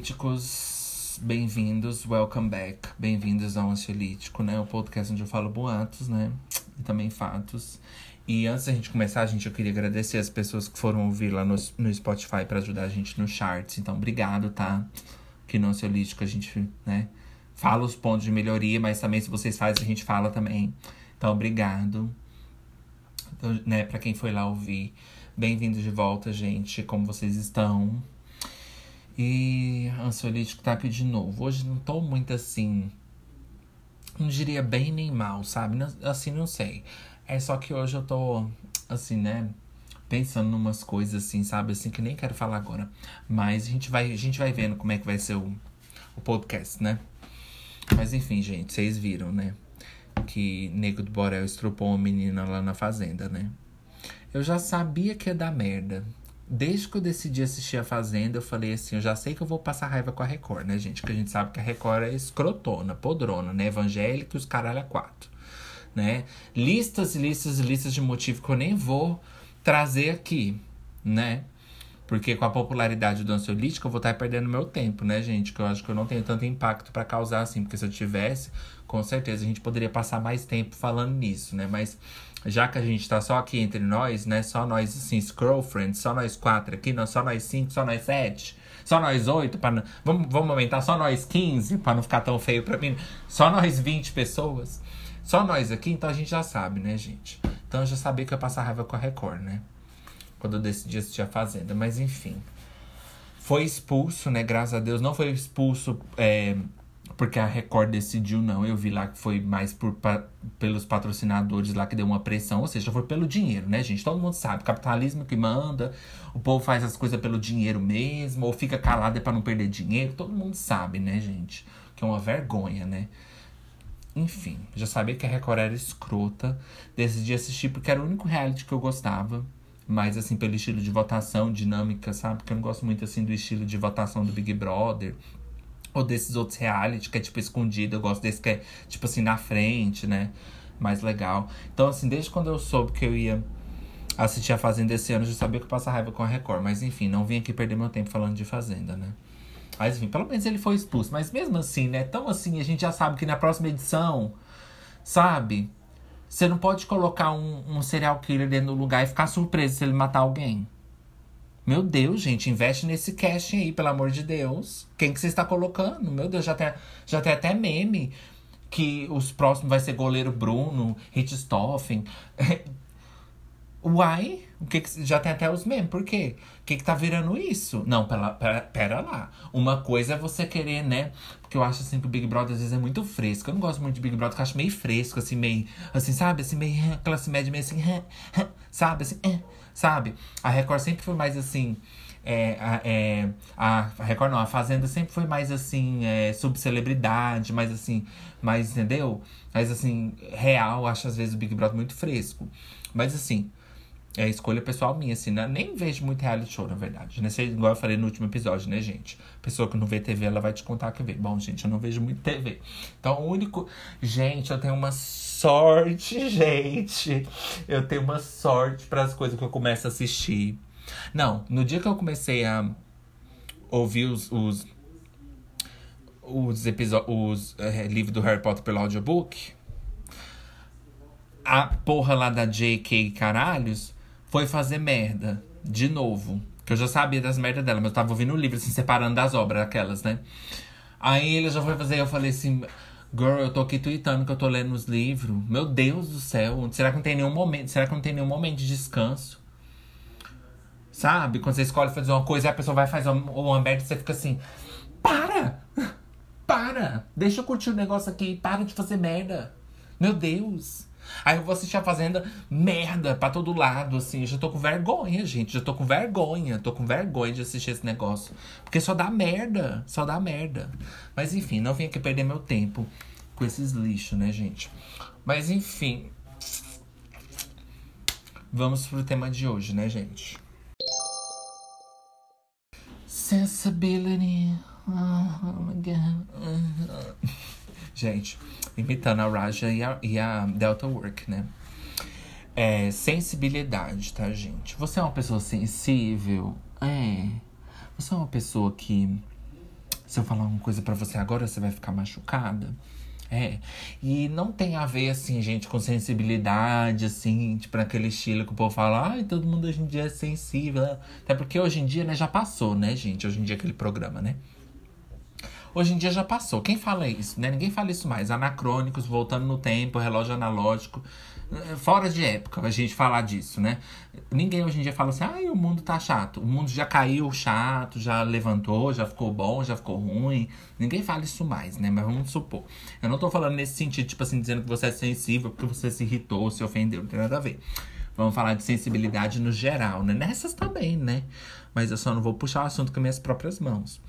ansiolíticos, bem-vindos, welcome back. Bem-vindos ao Ansiolítico, né? O podcast onde eu falo boatos, né? E também fatos. E antes da gente começar, gente, eu queria agradecer as pessoas que foram ouvir lá no, no Spotify para ajudar a gente no charts. Então, obrigado, tá? Que no Ansiolítico a gente, né? Fala os pontos de melhoria, mas também se vocês fazem, a gente fala também. Então, obrigado. Então, né, para quem foi lá ouvir. Bem-vindos de volta, gente. Como vocês estão? E ansiolítico tá aqui de novo. Hoje não tô muito assim. Não diria bem nem mal, sabe? Assim, não sei. É só que hoje eu tô, assim, né? Pensando em umas coisas assim, sabe? Assim, que nem quero falar agora. Mas a gente vai, a gente vai vendo como é que vai ser o, o podcast, né? Mas enfim, gente, vocês viram, né? Que Nego do Borel estrupou uma menina lá na fazenda, né? Eu já sabia que ia dar merda. Desde que eu decidi assistir a Fazenda, eu falei assim: eu já sei que eu vou passar raiva com a Record, né, gente? Porque a gente sabe que a Record é escrotona, podrona, né? Evangélica e os caralho a quatro, né? Listas listas listas de motivo que eu nem vou trazer aqui, né? Porque com a popularidade do ansiolítico, eu vou estar perdendo meu tempo, né, gente? Que eu acho que eu não tenho tanto impacto para causar assim. Porque se eu tivesse, com certeza a gente poderia passar mais tempo falando nisso, né? Mas já que a gente tá só aqui entre nós, né? Só nós, assim, scroll friends, só nós quatro aqui, não, só nós cinco, só nós sete, só nós oito, para vamos, vamos aumentar só nós quinze, para não ficar tão feio pra mim. Só nós vinte pessoas. Só nós aqui, então a gente já sabe, né, gente? Então eu já sabia que eu ia passar raiva com a Record, né? Quando eu decidi assistir a Fazenda. Mas enfim. Foi expulso, né? Graças a Deus. Não foi expulso é, porque a Record decidiu, não. Eu vi lá que foi mais por, pelos patrocinadores lá que deu uma pressão. Ou seja, foi pelo dinheiro, né, gente? Todo mundo sabe. Capitalismo que manda. O povo faz as coisas pelo dinheiro mesmo. Ou fica calado é pra não perder dinheiro. Todo mundo sabe, né, gente? Que é uma vergonha, né? Enfim, já sabia que a Record era escrota. Decidi assistir porque era o único reality que eu gostava. Mas, assim, pelo estilo de votação, dinâmica, sabe? Porque eu não gosto muito, assim, do estilo de votação do Big Brother. Ou desses outros reality que é tipo escondido. Eu gosto desse que é tipo assim na frente, né? Mais legal. Então, assim, desde quando eu soube que eu ia assistir a Fazenda esse ano, eu já sabia que eu passava raiva com a Record. Mas enfim, não vim aqui perder meu tempo falando de Fazenda, né? Mas enfim, pelo menos ele foi expulso. Mas mesmo assim, né? Tão assim, a gente já sabe que na próxima edição, sabe? Você não pode colocar um, um serial killer dentro do lugar e ficar surpreso se ele matar alguém. Meu Deus, gente, investe nesse casting aí, pelo amor de Deus. Quem que você está colocando? Meu Deus, já tem, já tem até meme que os próximos vai ser goleiro Bruno, Richthofen. Uai, o que, que já tem até os memes, por quê? O que que tá virando isso? Não, pera, pera, pera, lá. Uma coisa é você querer, né? Porque eu acho assim que o Big Brother às vezes é muito fresco. Eu não gosto muito de Big Brother, porque eu acho meio fresco, assim, meio, assim, sabe? Assim, meio classe média, meio assim, sabe? Assim, sabe? A Record sempre foi mais assim. É, a, é, a Record não, a Fazenda sempre foi mais assim, é, subcelebridade, mais assim, mais, entendeu? Mais assim, real, acho às vezes o Big Brother muito fresco. Mas assim, é escolha pessoal minha, assim, né? nem vejo muito reality show, na verdade. Né? Igual eu falei no último episódio, né, gente? Pessoa que não vê TV, ela vai te contar que vê. Bom, gente, eu não vejo muito TV. Então, o único. Gente, eu tenho uma sorte, gente. Eu tenho uma sorte para as coisas que eu começo a assistir. Não, no dia que eu comecei a ouvir os, os, os os é, livros do Harry Potter pelo audiobook, a porra lá da J.K. Caralhos foi fazer merda. De novo. Que eu já sabia das merdas dela, mas eu tava ouvindo o livro, assim, separando das obras, aquelas, né? Aí ele já foi fazer, eu falei assim. Girl, eu tô aqui tweetando que eu tô lendo os livros. Meu Deus do céu. Será que não tem nenhum momento? Será que não tem nenhum momento de descanso? Sabe? Quando você escolhe fazer uma coisa e a pessoa vai fazer uma merda, você fica assim. Para! Para! Deixa eu curtir o negócio aqui. Para de fazer merda. Meu Deus. Aí eu vou assistir a Fazenda, merda, pra todo lado, assim. Eu já tô com vergonha, gente. Já tô com vergonha. Tô com vergonha de assistir esse negócio. Porque só dá merda. Só dá merda. Mas enfim, não vim aqui perder meu tempo com esses lixos, né, gente? Mas enfim. Vamos pro tema de hoje, né, gente? Sensibility. Oh, my God. Gente, imitando a Raja e a, e a Delta Work, né? É, sensibilidade, tá, gente? Você é uma pessoa sensível? É. Você é uma pessoa que Se eu falar uma coisa para você agora, você vai ficar machucada. É. E não tem a ver, assim, gente, com sensibilidade, assim, tipo, aquele estilo que o povo fala, ai, todo mundo hoje em dia é sensível. Até porque hoje em dia, né, já passou, né, gente? Hoje em dia aquele programa, né? Hoje em dia já passou. Quem fala isso, né? Ninguém fala isso mais. Anacrônicos, voltando no tempo, relógio analógico. É, fora de época a gente falar disso, né? Ninguém hoje em dia fala assim, ai, o mundo tá chato. O mundo já caiu chato, já levantou, já ficou bom, já ficou ruim. Ninguém fala isso mais, né? Mas vamos supor. Eu não tô falando nesse sentido, tipo assim, dizendo que você é sensível porque você se irritou, se ofendeu, não tem nada a ver. Vamos falar de sensibilidade no geral, né? Nessas também, né? Mas eu só não vou puxar o assunto com minhas próprias mãos.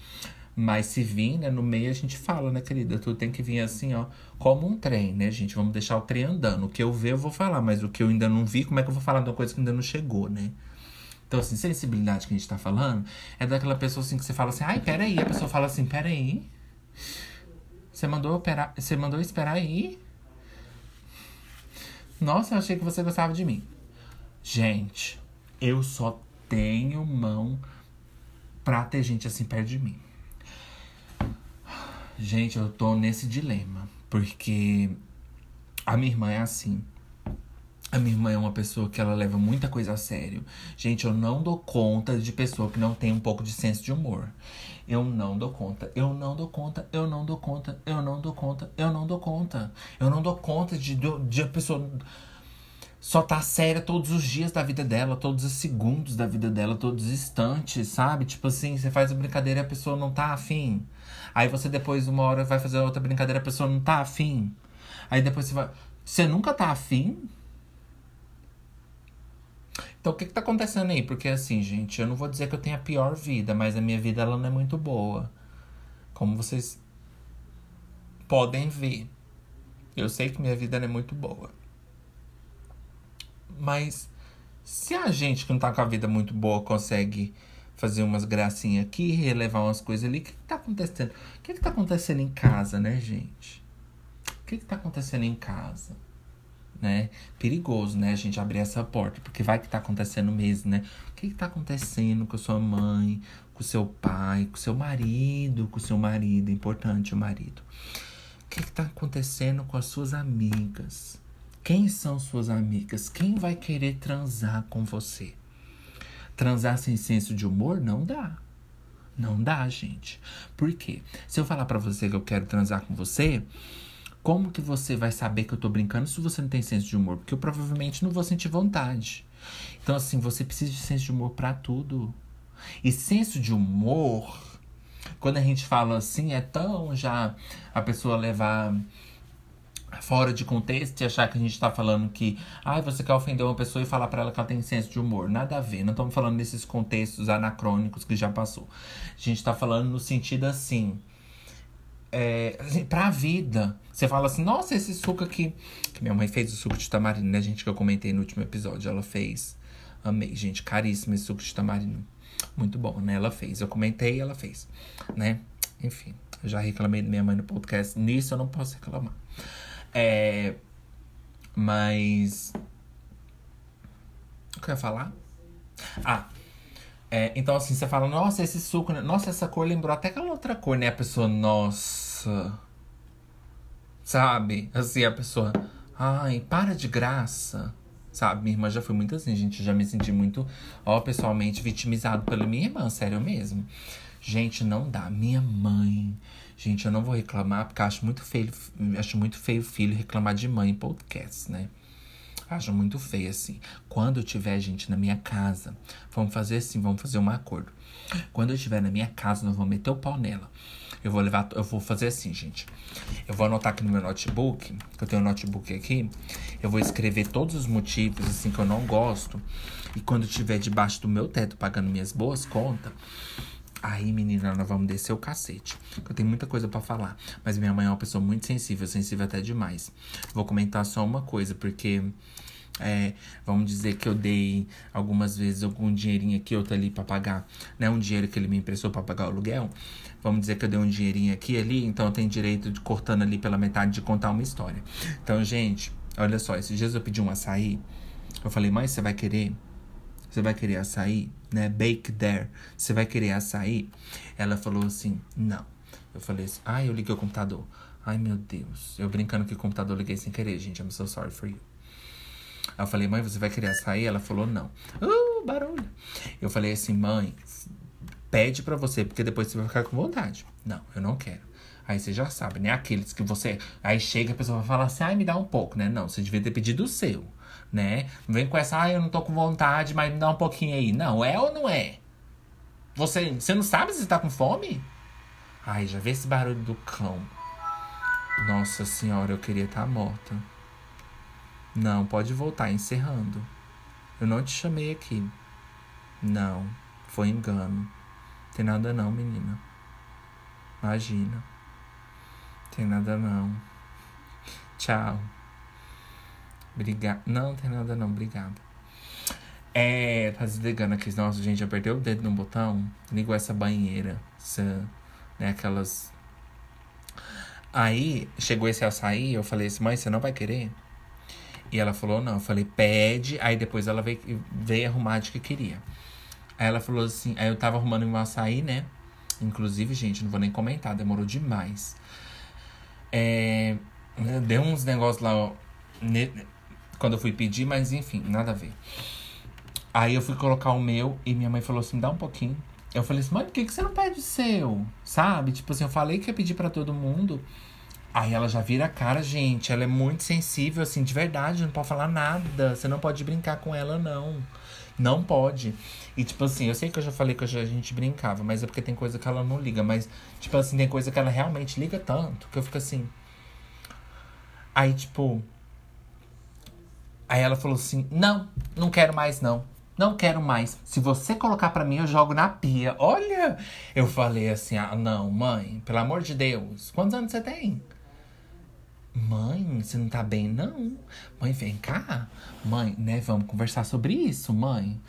Mas se vir, né, no meio a gente fala, né, querida? Tudo tem que vir assim, ó, como um trem, né, gente? Vamos deixar o trem andando. O que eu ver, eu vou falar, mas o que eu ainda não vi, como é que eu vou falar de uma coisa que ainda não chegou, né? Então, assim, sensibilidade que a gente tá falando é daquela pessoa assim que você fala assim, ai, peraí. A pessoa fala assim, peraí. Você mandou, operar, você mandou esperar aí? Nossa, eu achei que você gostava de mim. Gente, eu só tenho mão pra ter gente assim perto de mim. Gente, eu tô nesse dilema. Porque a minha irmã é assim. A minha irmã é uma pessoa que ela leva muita coisa a sério. Gente, eu não dou conta de pessoa que não tem um pouco de senso de humor. Eu não dou conta, eu não dou conta, eu não dou conta, eu não dou conta, eu não dou conta. Eu não dou conta de, de a pessoa só tá séria todos os dias da vida dela, todos os segundos da vida dela, todos os instantes, sabe? Tipo assim, você faz a brincadeira e a pessoa não tá afim. Aí você depois, uma hora, vai fazer outra brincadeira a pessoa não tá afim. Aí depois você vai. Você nunca tá afim? Então o que que tá acontecendo aí? Porque assim, gente, eu não vou dizer que eu tenho a pior vida, mas a minha vida ela não é muito boa. Como vocês podem ver. Eu sei que minha vida não é muito boa. Mas se a gente que não tá com a vida muito boa consegue fazer umas gracinhas aqui, relevar umas coisas ali. O que, que tá acontecendo? O que, que tá acontecendo em casa, né, gente? O que, que tá acontecendo em casa? Né? Perigoso, né, a gente abrir essa porta, porque vai que tá acontecendo mesmo, né? O que, que tá acontecendo com a sua mãe, com o seu pai, com o seu marido, com o seu marido, importante o marido. O que, que tá acontecendo com as suas amigas? Quem são suas amigas? Quem vai querer transar com você? Transar sem senso de humor não dá. Não dá, gente. Por quê? Se eu falar para você que eu quero transar com você, como que você vai saber que eu tô brincando se você não tem senso de humor? Porque eu provavelmente não vou sentir vontade. Então, assim, você precisa de senso de humor para tudo. E senso de humor, quando a gente fala assim, é tão já a pessoa levar fora de contexto e achar que a gente tá falando que, ai, ah, você quer ofender uma pessoa e falar para ela que ela tem senso de humor. Nada a ver, não estamos falando nesses contextos anacrônicos que já passou. A gente tá falando no sentido assim, é, assim, pra vida. Você fala assim, nossa, esse suco aqui. Que minha mãe fez o suco de tamarindo, né, gente? Que eu comentei no último episódio. Ela fez. Amei, gente. Caríssimo esse suco de tamarindo. Muito bom, né? Ela fez. Eu comentei ela fez, né? Enfim, eu já reclamei da minha mãe no podcast. Nisso eu não posso reclamar. É. Mas. O que eu ia falar? Ah. É, então, assim, você fala, nossa, esse suco, né? nossa, essa cor lembrou até aquela outra cor, né? A pessoa, nossa. Sabe? Assim, a pessoa, ai, para de graça. Sabe? Minha irmã já foi muito assim, gente. Já me senti muito, ó, pessoalmente vitimizado pela minha irmã, sério mesmo. Gente, não dá. Minha mãe Gente, eu não vou reclamar, porque acho muito feio, acho muito feio filho reclamar de mãe em podcast, né? Acho muito feio, assim. Quando eu tiver gente na minha casa, vamos fazer assim, vamos fazer um acordo. Quando eu estiver na minha casa, nós vamos meter o pau nela. Eu vou levar, eu vou fazer assim, gente. Eu vou anotar aqui no meu notebook, que eu tenho um notebook aqui. Eu vou escrever todos os motivos, assim, que eu não gosto. E quando eu estiver debaixo do meu teto pagando minhas boas contas, Aí, menina, nós vamos descer o cacete. Eu tenho muita coisa para falar. Mas minha mãe é uma pessoa muito sensível, sensível até demais. Vou comentar só uma coisa, porque. É, vamos dizer que eu dei algumas vezes algum dinheirinho aqui, outro ali pra pagar, né? Um dinheiro que ele me emprestou pra pagar o aluguel. Vamos dizer que eu dei um dinheirinho aqui ali, então eu tenho direito de cortando ali pela metade de contar uma história. Então, gente, olha só, esses dias eu pedi um açaí. Eu falei, mãe, você vai querer? Você vai querer açaí? Né? Bake there. Você vai querer açaí? Ela falou assim: Não. Eu falei assim, ai, eu liguei o computador. Ai, meu Deus. Eu brincando que o computador liguei sem querer, gente. I'm so sorry for you. Aí eu falei, mãe, você vai querer sair? Ela falou, não. Uh, barulho. Eu falei assim, mãe, pede pra você, porque depois você vai ficar com vontade. Não, eu não quero. Aí você já sabe, né? Aqueles que você. Aí chega a pessoa vai falar assim, ai, me dá um pouco, né? Não, você devia ter pedido o seu, né? Não vem com essa, ai, eu não tô com vontade, mas me dá um pouquinho aí. Não, é ou não é? Você, você não sabe se tá com fome? Ai, já vê esse barulho do cão. Nossa senhora, eu queria estar tá morta. Não, pode voltar, encerrando. Eu não te chamei aqui. Não, foi engano. Tem nada não, menina. Imagina. Tem nada não. Tchau. Obrigado. Não, tem nada não, obrigado. É, tá desligando aqui. Nossa, gente, apertei o dedo no botão. Ligou essa banheira. Essa, né, aquelas. Aí, chegou esse açaí, eu falei assim, mãe, você não vai querer? E ela falou, não. Eu falei, pede. Aí depois ela veio, veio arrumar de que queria. Aí ela falou assim, aí eu tava arrumando um açaí, né? Inclusive, gente, não vou nem comentar, demorou demais. É, deu uns negócios lá, ó, quando eu fui pedir, mas enfim, nada a ver. Aí eu fui colocar o meu e minha mãe falou assim: dá um pouquinho. Eu falei assim, mãe, por que, que você não pede o seu? Sabe? Tipo assim, eu falei que ia pedir para todo mundo. Aí ela já vira a cara, gente. Ela é muito sensível, assim, de verdade. Não pode falar nada. Você não pode brincar com ela, não. Não pode. E, tipo assim, eu sei que eu já falei que a gente brincava, mas é porque tem coisa que ela não liga. Mas, tipo assim, tem coisa que ela realmente liga tanto que eu fico assim. Aí, tipo. Aí ela falou assim: Não, não quero mais, não. Não quero mais. Se você colocar para mim, eu jogo na pia. Olha! Eu falei assim: Ah, não, mãe, pelo amor de Deus. Quantos anos você tem? Mãe, você não tá bem, não? Mãe, vem cá. Mãe, né? Vamos conversar sobre isso, mãe.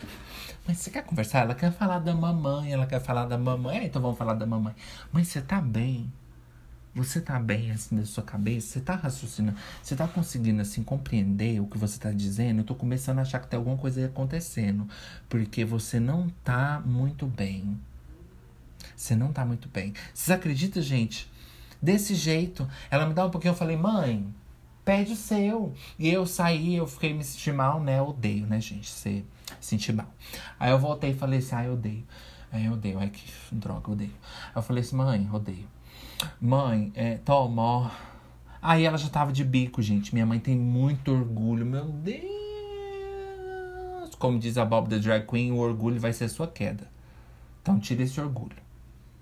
Mãe, você quer conversar? Ela quer falar da mamãe, ela quer falar da mamãe. É, então vamos falar da mamãe. Mãe, você tá bem? Você tá bem assim na sua cabeça? Você tá raciocinando? Você tá conseguindo assim compreender o que você tá dizendo? Eu tô começando a achar que tem alguma coisa acontecendo. Porque você não tá muito bem. Você não tá muito bem. Vocês acreditam, gente? Desse jeito. Ela me dá um pouquinho, eu falei, mãe, pede o seu. E eu saí, eu fiquei me sentindo mal, né? Eu odeio, né, gente? Você sentir mal. Aí eu voltei e falei assim, ah, eu odeio. Aí eu odeio, ai que droga, eu odeio. Aí eu falei assim, mãe, odeio. Mãe, é, toma. Aí ela já tava de bico, gente. Minha mãe tem muito orgulho, meu Deus. Como diz a Bob the Drag Queen, o orgulho vai ser sua queda. Então tira esse orgulho.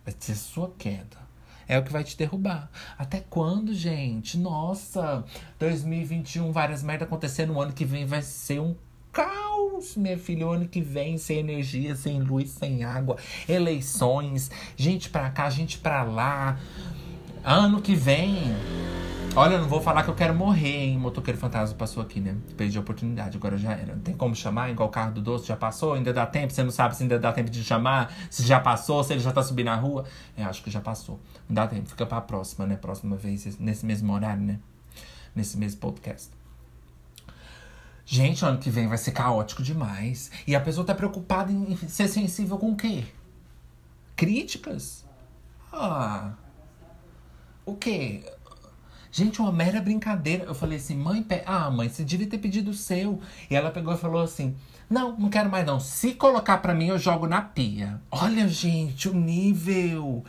Vai ser sua queda é o que vai te derrubar. Até quando, gente? Nossa, 2021, várias merdas acontecendo. O ano que vem vai ser um caos, minha filha. O ano que vem, sem energia, sem luz, sem água, eleições, gente pra cá, gente pra lá. Ano que vem. Olha, eu não vou falar que eu quero morrer, hein? Motoqueiro fantasma passou aqui, né? Perdi a oportunidade, agora já era. Não tem como chamar, igual o carro do doce, já passou, ainda dá tempo, você não sabe se ainda dá tempo de chamar, se já passou, se ele já tá subindo na rua. Eu acho que já passou. Não dá tempo, fica pra próxima, né? Próxima vez, nesse mesmo horário, né? Nesse mesmo podcast. Gente, ano que vem vai ser caótico demais. E a pessoa tá preocupada em ser sensível com o quê? Críticas? Ah. O quê? Gente, uma mera brincadeira. Eu falei assim, mãe, pe... ah, mãe, você devia ter pedido o seu. E ela pegou e falou assim: Não, não quero mais não. Se colocar para mim, eu jogo na pia. Olha, gente, o nível.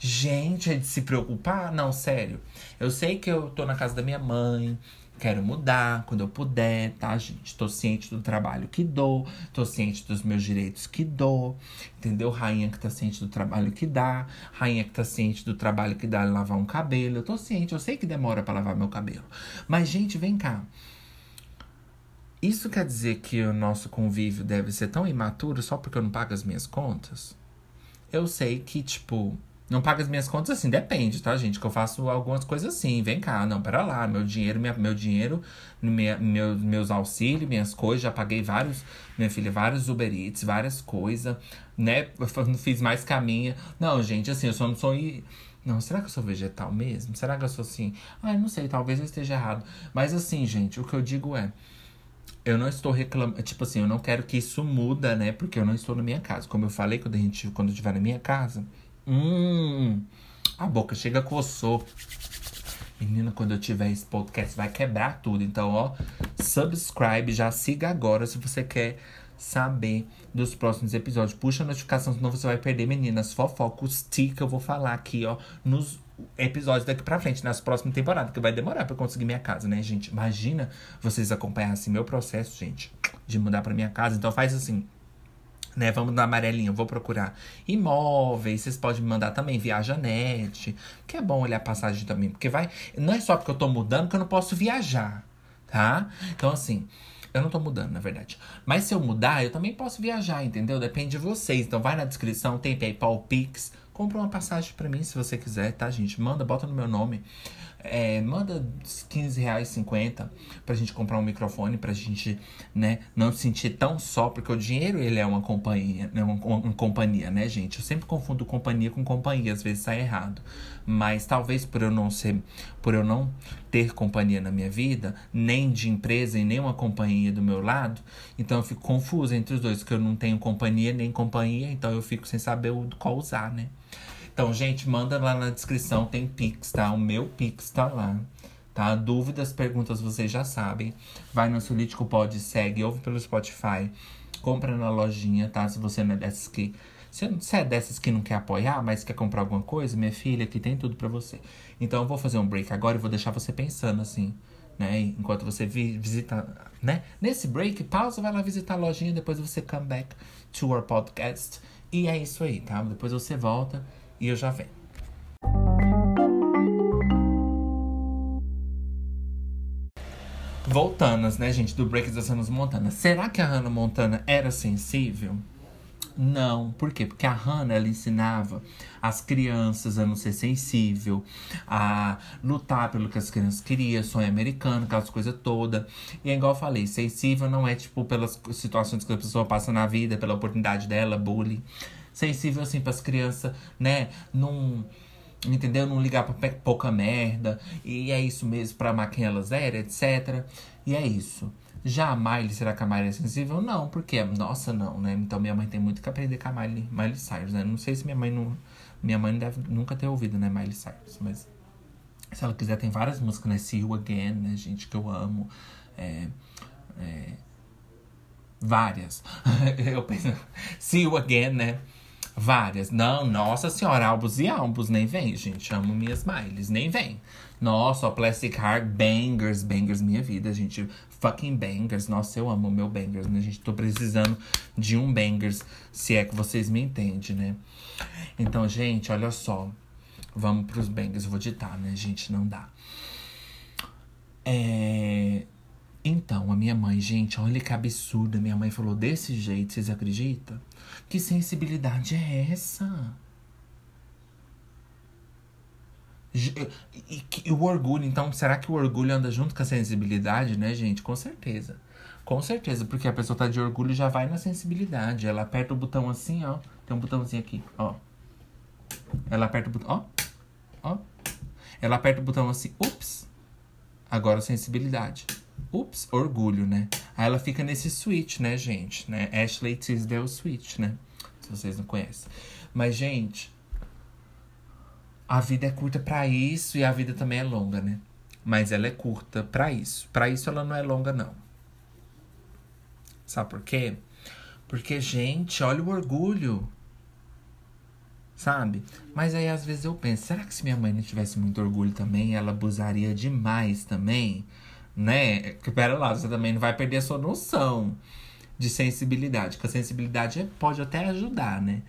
Gente, é de se preocupar? Não, sério. Eu sei que eu tô na casa da minha mãe, Quero mudar quando eu puder, tá, gente? Tô ciente do trabalho que dou, tô ciente dos meus direitos que dou, entendeu? Rainha que tá ciente do trabalho que dá, rainha que tá ciente do trabalho que dá lavar um cabelo. Eu tô ciente, eu sei que demora para lavar meu cabelo. Mas, gente, vem cá. Isso quer dizer que o nosso convívio deve ser tão imaturo só porque eu não pago as minhas contas? Eu sei que, tipo, não paga as minhas contas assim, depende, tá, gente? Que eu faço algumas coisas assim. Vem cá, não, pera lá. Meu dinheiro, minha, meu dinheiro, minha, meu, meus auxílios, minhas coisas. Já paguei vários, minha filha, vários Uber Eats, várias coisas, né? Eu fiz mais caminho. Não, gente, assim, eu só não sou. Não, será que eu sou vegetal mesmo? Será que eu sou assim? Ai, não sei, talvez eu esteja errado. Mas assim, gente, o que eu digo é. Eu não estou reclamando. Tipo assim, eu não quero que isso muda, né? Porque eu não estou na minha casa. Como eu falei, quando a gente, quando eu estiver na minha casa Hum. A boca chega coçou. Menina, quando eu tiver esse podcast, vai quebrar tudo. Então, ó, subscribe, já siga agora se você quer saber dos próximos episódios. Puxa a notificação, senão você vai perder, meninas, fofocos, tea que eu vou falar aqui, ó, nos episódios daqui pra frente, nas próximas temporadas, que vai demorar pra eu conseguir minha casa, né, gente? Imagina vocês acompanhassem meu processo, gente, de mudar pra minha casa. Então faz assim, né? Vamos na amarelinha, vou procurar imóveis, vocês podem me mandar também Viajanet, que é bom olhar passagem também, porque vai, não é só porque eu tô mudando que eu não posso viajar, tá? Então assim, eu não tô mudando, na verdade. Mas se eu mudar, eu também posso viajar, entendeu? Depende de vocês. Então vai na descrição, tem PayPal, Pix, compra uma passagem para mim se você quiser, tá, gente? Manda, bota no meu nome. É, manda 15 reais, 50 pra gente comprar um microfone, pra gente, né, não se sentir tão só, porque o dinheiro, ele é uma companhia, né, uma, uma companhia, né, gente? Eu sempre confundo companhia com companhia, às vezes sai errado. Mas talvez por eu não ser, por eu não ter companhia na minha vida, nem de empresa e nem uma companhia do meu lado, então eu fico confusa entre os dois, porque eu não tenho companhia nem companhia, então eu fico sem saber qual usar, né? Então, gente, manda lá na descrição, tem Pix, tá? O meu Pix tá lá. Tá? Dúvidas, perguntas, vocês já sabem. Vai no Solítico Pod, segue, ouve pelo Spotify. Compra na lojinha, tá? Se você não é dessas que. Se você é dessas que não quer apoiar, mas quer comprar alguma coisa, minha filha, aqui tem tudo para você. Então eu vou fazer um break agora e vou deixar você pensando assim, né? Enquanto você vi visita, né? Nesse break, pausa, vai lá visitar a lojinha, depois você come back to our podcast. E é isso aí, tá? Depois você volta e eu já venho. Voltanas, né, gente, do break das Hannah Montana. Será que a Hannah Montana era sensível? Não. Por quê? Porque a Hannah, ela ensinava as crianças a não ser sensível, a lutar pelo que as crianças queriam, sonho americano, aquelas coisas todas. E é igual eu falei, sensível não é, tipo, pelas situações que a pessoa passa na vida, pela oportunidade dela, bullying sensível assim para as crianças, né? Não entendeu? Não ligar pra pouca merda. E é isso mesmo pra amar quem elas eram, etc. E é isso. Já a Miley, será que a Miley é sensível? Não, porque, nossa, não, né? Então minha mãe tem muito que aprender com a Miley, Miley Cyrus, né? Não sei se minha mãe não. Minha mãe deve nunca ter ouvido, né, Miley Cyrus, mas. Se ela quiser, tem várias músicas, né? See You Again, né, gente, que eu amo. É, é, várias. eu penso. See You Again, né? Várias. Não, nossa senhora, álbuns e álbuns, nem vem, gente. Amo minhas miles, nem vem. Nossa, ó, Plastic Heart, bangers, bangers, minha vida, gente. Fucking bangers. Nossa, eu amo meu bangers, né, gente? Tô precisando de um bangers, se é que vocês me entendem, né? Então, gente, olha só. Vamos pros bangers. Vou ditar, né, gente? Não dá. É. Então, a minha mãe, gente, olha que absurda. Minha mãe falou desse jeito, vocês acreditam? Que sensibilidade é essa? E, e, o orgulho, então, será que o orgulho anda junto com a sensibilidade, né, gente? Com certeza. Com certeza, porque a pessoa tá de orgulho já vai na sensibilidade. Ela aperta o botão assim, ó. Tem um botãozinho aqui, ó. Ela aperta o botão, ó. Ó. Ela aperta o botão assim, ups. Agora sensibilidade. Ups, orgulho, né? Aí ela fica nesse switch, né, gente? Né? Ashley Tisdale Switch, né? Se vocês não conhecem. Mas, gente, a vida é curta para isso e a vida também é longa, né? Mas ela é curta para isso. Para isso ela não é longa, não. Sabe por quê? Porque, gente, olha o orgulho. Sabe? Mas aí às vezes eu penso, será que se minha mãe não tivesse muito orgulho também, ela abusaria demais também? Né? Que pera lá, você também não vai perder a sua noção de sensibilidade, que a sensibilidade pode até ajudar, né?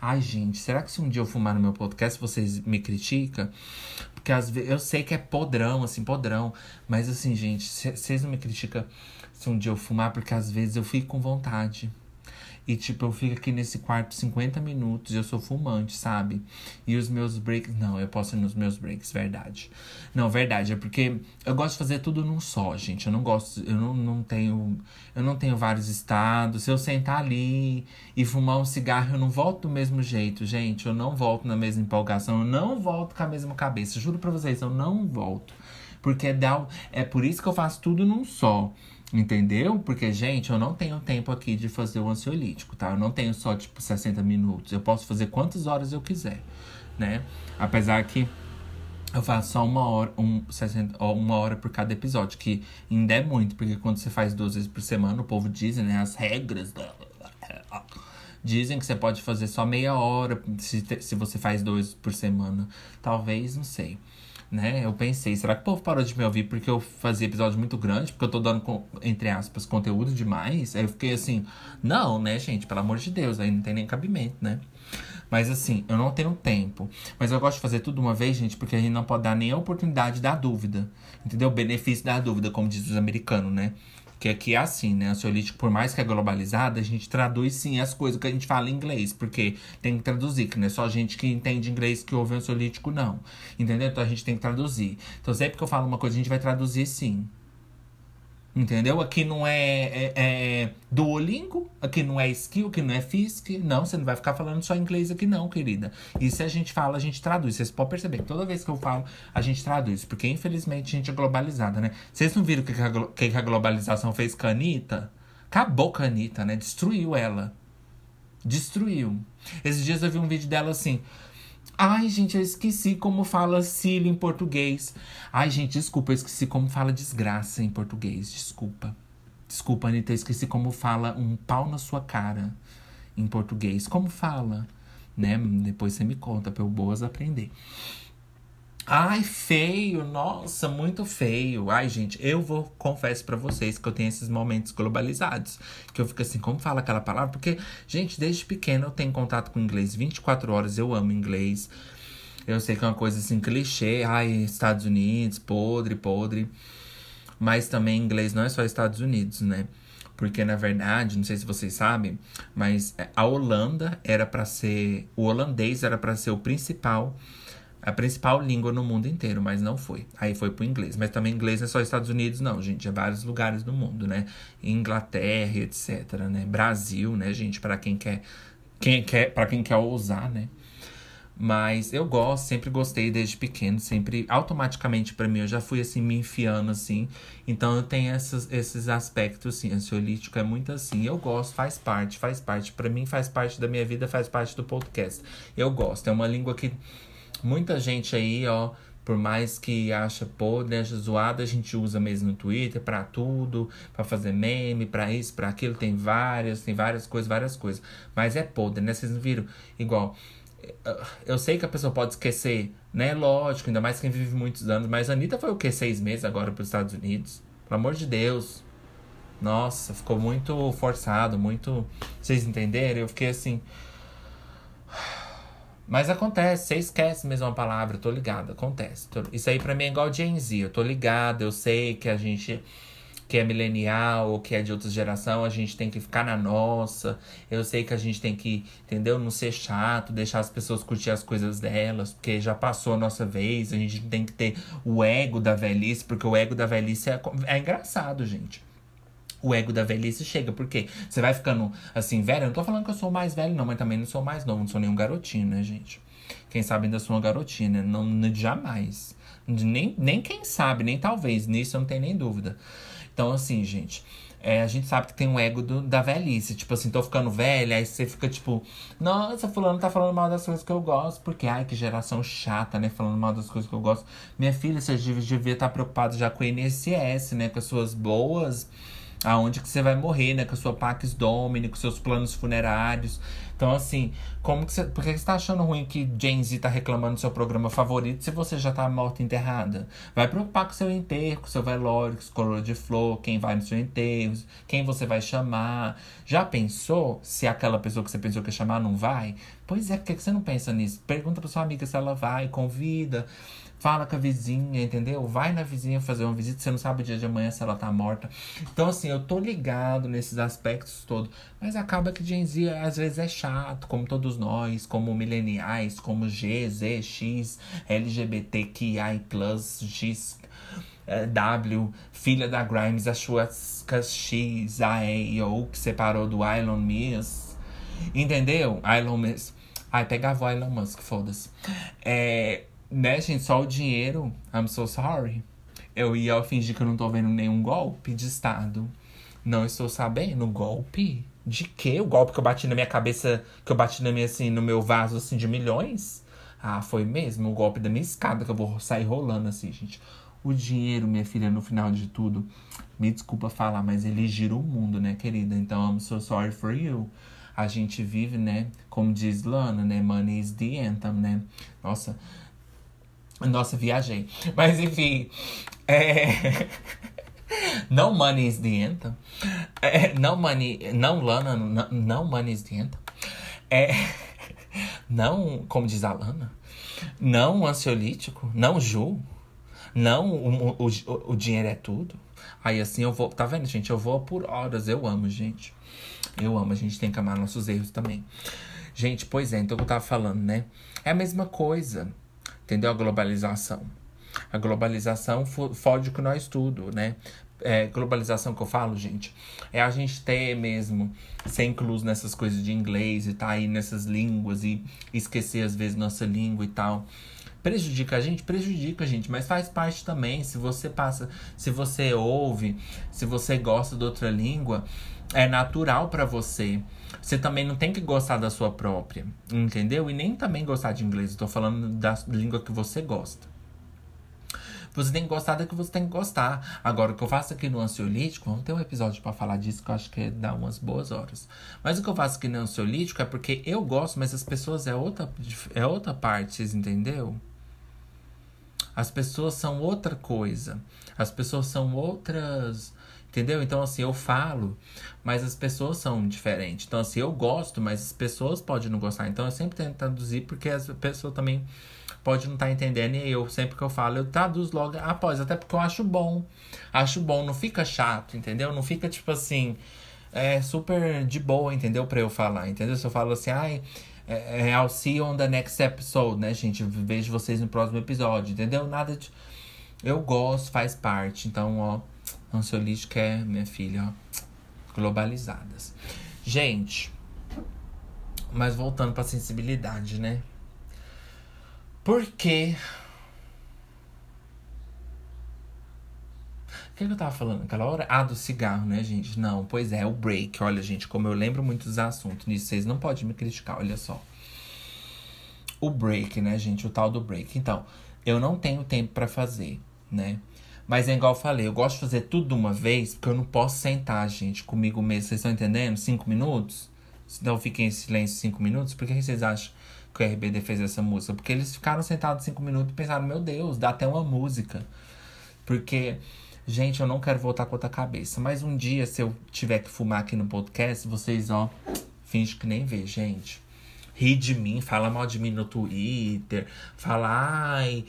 Ai, gente, será que se um dia eu fumar no meu podcast, vocês me criticam? Porque às vezes eu sei que é podrão, assim, podrão. Mas assim, gente, vocês não me criticam se um dia eu fumar, porque às vezes eu fico com vontade. E, tipo, eu fico aqui nesse quarto 50 minutos, eu sou fumante, sabe? E os meus breaks. Não, eu posso ir nos meus breaks, verdade. Não, verdade, é porque eu gosto de fazer tudo num só, gente. Eu não gosto, eu não, não tenho. Eu não tenho vários estados. Se eu sentar ali e fumar um cigarro, eu não volto do mesmo jeito, gente. Eu não volto na mesma empolgação, eu não volto com a mesma cabeça. Juro pra vocês, eu não volto. Porque dá, é por isso que eu faço tudo num só. Entendeu? Porque, gente, eu não tenho tempo aqui de fazer o ansiolítico, tá? Eu não tenho só, tipo, 60 minutos. Eu posso fazer quantas horas eu quiser. né? Apesar que eu faço só uma hora, um, 60, uma hora por cada episódio, que ainda é muito, porque quando você faz duas vezes por semana, o povo diz, né, as regras. Dizem que você pode fazer só meia hora se, se você faz dois por semana. Talvez, não sei. Né? Eu pensei, será que o povo parou de me ouvir porque eu fazia episódio muito grande? Porque eu tô dando, entre aspas, conteúdo demais? Aí eu fiquei assim, não, né, gente? Pelo amor de Deus, aí não tem nem cabimento, né? Mas assim, eu não tenho tempo. Mas eu gosto de fazer tudo uma vez, gente, porque a gente não pode dar nem a oportunidade da dúvida. Entendeu? O benefício da dúvida, como diz os americanos, né? Que aqui é assim, né? Ansiolítico, por mais que é globalizado, a gente traduz sim as coisas que a gente fala em inglês. Porque tem que traduzir, que não é só gente que entende inglês que ouve ansiolítico, não. Entendeu? Então a gente tem que traduzir. Então sempre que eu falo uma coisa, a gente vai traduzir sim. Entendeu? Aqui não é, é, é, Duolingo, aqui não é skill, aqui não é Fisk. Não, você não vai ficar falando só inglês aqui, não, querida. E se a gente fala, a gente traduz. Vocês podem perceber que toda vez que eu falo, a gente traduz. Porque infelizmente a gente é globalizada, né? Vocês não viram o que, a, que a globalização fez com a Anitta? Acabou com a Anitta, né? Destruiu ela. Destruiu. Esses dias eu vi um vídeo dela assim. Ai, gente, eu esqueci como fala Cílio em português. Ai, gente, desculpa, eu esqueci como fala desgraça em português. Desculpa. Desculpa, Anitta, eu esqueci como fala um pau na sua cara em português. Como fala? Né? Depois você me conta pra eu boas aprender. Ai, feio, nossa, muito feio. Ai, gente, eu vou, confesso para vocês que eu tenho esses momentos globalizados. Que eu fico assim, como fala aquela palavra? Porque, gente, desde pequeno eu tenho contato com inglês 24 horas, eu amo inglês. Eu sei que é uma coisa assim, clichê. Ai, Estados Unidos, podre, podre. Mas também inglês não é só Estados Unidos, né? Porque, na verdade, não sei se vocês sabem, mas a Holanda era para ser. O holandês era para ser o principal a principal língua no mundo inteiro, mas não foi. Aí foi pro inglês. Mas também inglês não é só Estados Unidos, não, gente. É vários lugares do mundo, né? Inglaterra, etc, né? Brasil, né, gente? para quem quer, quem quer, para quem quer ousar, né? Mas eu gosto, sempre gostei desde pequeno, sempre automaticamente para mim eu já fui assim me enfiando assim. Então eu tenho esses, esses aspectos assim, ansiolítico é muito assim. Eu gosto, faz parte, faz parte. para mim faz parte da minha vida, faz parte do podcast. Eu gosto, é uma língua que Muita gente aí, ó, por mais que acha podre, acha zoada, a gente usa mesmo no Twitter para tudo, para fazer meme, para isso, para aquilo, tem várias, tem várias coisas, várias coisas. Mas é podre, né? Vocês não viram? Igual, eh, eu sei que a pessoa pode esquecer, né? Lógico, ainda mais quem vive muitos anos, mas a Anitta foi o que? Seis meses agora para os Estados Unidos? Pelo amor de Deus. Nossa, ficou muito forçado, muito. Vocês entenderam? Eu fiquei assim. Mas acontece, você esquece mesmo a palavra, eu tô ligado, acontece. Isso aí pra mim é igual Gen Z, eu tô ligado, eu sei que a gente que é milenial ou que é de outra geração, a gente tem que ficar na nossa. Eu sei que a gente tem que, entendeu? Não ser chato, deixar as pessoas curtir as coisas delas, porque já passou a nossa vez, a gente tem que ter o ego da velhice, porque o ego da velhice é, é engraçado, gente o ego da velhice chega. Porque você vai ficando assim, velho. Eu não tô falando que eu sou mais velho, não, mas também não sou mais novo, não sou nenhum garotinho, né, gente? Quem sabe ainda sou uma garotinha, né? Não, jamais. Nem, nem quem sabe, nem talvez. Nisso eu não tenho nem dúvida. Então, assim, gente. É, a gente sabe que tem um ego do, da velhice. Tipo assim, tô ficando velha, aí você fica tipo, nossa, fulano tá falando mal das coisas que eu gosto. Porque, ai, que geração chata, né? Falando mal das coisas que eu gosto. Minha filha, você devia estar tá preocupado já com o INSS, né? Com as suas boas aonde que você vai morrer, né? Com a sua Pax Domini, com seus planos funerários. Então, assim, como que você. Por que você tá achando ruim que Gen Z tá reclamando do seu programa favorito se você já tá morta enterrada? Vai preocupar com seu enterro, com seu velório, com coroa de flor, quem vai no seu enterro, quem você vai chamar. Já pensou se aquela pessoa que você pensou que ia chamar não vai? Pois é, por que você não pensa nisso? Pergunta pra sua amiga se ela vai, convida. Fala com a vizinha, entendeu? Vai na vizinha fazer uma visita, você não sabe o dia de amanhã se ela tá morta. Então, assim, eu tô ligado nesses aspectos todos. Mas acaba que Gen Z às vezes é chato, como todos nós, como mileniais, como G, Z, X, LGBTQI, X, eh, W, filha da Grimes, a Chuascas X, a EO, que separou do Elon Musk. Entendeu? Elon Musk. Ai, pegava o Elon Musk, foda-se. É, né, gente, só o dinheiro. I'm so sorry. Eu ia fingir que eu não tô vendo nenhum golpe de Estado. Não estou sabendo. Golpe? De quê? O golpe que eu bati na minha cabeça, que eu bati na minha, assim, no meu vaso, assim, de milhões? Ah, foi mesmo o golpe da minha escada que eu vou sair rolando assim, gente. O dinheiro, minha filha, no final de tudo, me desculpa falar, mas ele gira o mundo, né, querida? Então, I'm so sorry for you. A gente vive, né, como diz Lana, né, money is the anthem, né? Nossa, nossa, viajei. Mas enfim, é... No money is the anthem. É, no money, não Lana, não, money is the anthem. É, não, como diz a Lana, não ansiolítico, não Ju, não o, o, o dinheiro é tudo. Aí assim eu vou, tá vendo, gente? Eu vou por horas, eu amo, gente. Eu amo, a gente tem que amar nossos erros também. Gente, pois é, então eu tava falando, né? É a mesma coisa, entendeu? A globalização. A globalização fode com nós tudo, né? É, globalização que eu falo, gente, é a gente ter mesmo, ser incluso nessas coisas de inglês e tá aí nessas línguas e esquecer às vezes nossa língua e tal. Prejudica a gente? Prejudica a gente, mas faz parte também. Se você passa, se você ouve, se você gosta de outra língua, é natural para você. Você também não tem que gostar da sua própria, entendeu? E nem também gostar de inglês. Tô falando da língua que você gosta. Você tem que gostar da que você tem que gostar. Agora, o que eu faço aqui no ansiolítico, vamos ter um episódio para falar disso que eu acho que dá umas boas horas. Mas o que eu faço aqui no ansiolítico é porque eu gosto, mas as pessoas é outra, é outra parte, vocês entenderam? As pessoas são outra coisa. As pessoas são outras. Entendeu? Então, assim, eu falo, mas as pessoas são diferentes. Então, assim, eu gosto, mas as pessoas podem não gostar. Então, eu sempre tento traduzir, porque as pessoas também pode não estar tá entendendo. E eu, sempre que eu falo, eu traduzo logo após, até porque eu acho bom. Acho bom, não fica chato, entendeu? Não fica tipo assim, é super de boa, entendeu? Pra eu falar, entendeu? Se eu falo assim, ai. É, é, I'll see you on the next episode, né, gente? Vejo vocês no próximo episódio, entendeu? Nada de. Eu gosto, faz parte. Então, ó, ansiolítica é, minha filha, globalizadas. Gente, mas voltando pra sensibilidade, né? Por quê? O que eu tava falando naquela hora? Ah, do cigarro, né, gente? Não, pois é, o break. Olha, gente, como eu lembro muito dos assuntos nisso, vocês não podem me criticar, olha só. O break, né, gente? O tal do break. Então, eu não tenho tempo para fazer, né? Mas é igual eu falei, eu gosto de fazer tudo de uma vez, porque eu não posso sentar, gente, comigo mesmo. Vocês estão entendendo? Cinco minutos? Então fiquem em silêncio cinco minutos. Por que vocês acham que o RBD fez essa música. Porque eles ficaram sentados cinco minutos e pensaram, meu Deus, dá até uma música. Porque, gente, eu não quero voltar com outra cabeça. Mas um dia, se eu tiver que fumar aqui no podcast, vocês, ó, fingem que nem vê, gente. Ri de mim, fala mal de mim no Twitter, fala, ai,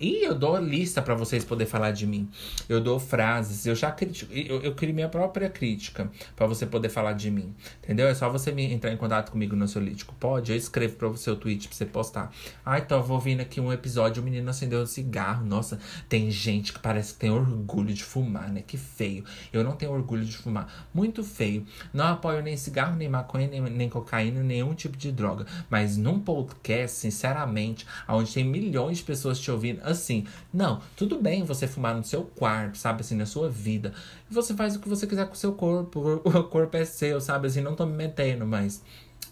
e eu dou lista para vocês poder falar de mim. Eu dou frases, eu já critico, eu, eu crio minha própria crítica para você poder falar de mim. Entendeu? É só você me entrar em contato comigo no Ansiolítico. Pode, eu escrevo para o seu tweet pra você postar. Ah, então eu vou vindo aqui um episódio, o menino acendeu um cigarro. Nossa, tem gente que parece que tem orgulho de fumar, né? Que feio. Eu não tenho orgulho de fumar. Muito feio. Não apoio nem cigarro, nem maconha, nem, nem cocaína, nenhum tipo de droga. Mas num podcast, sinceramente, onde tem milhões de pessoas te ouvindo, assim. Não, tudo bem você fumar no seu quarto, sabe, assim, na sua vida. Você faz o que você quiser com o seu corpo, o corpo é seu, sabe, assim, não tô me metendo, mas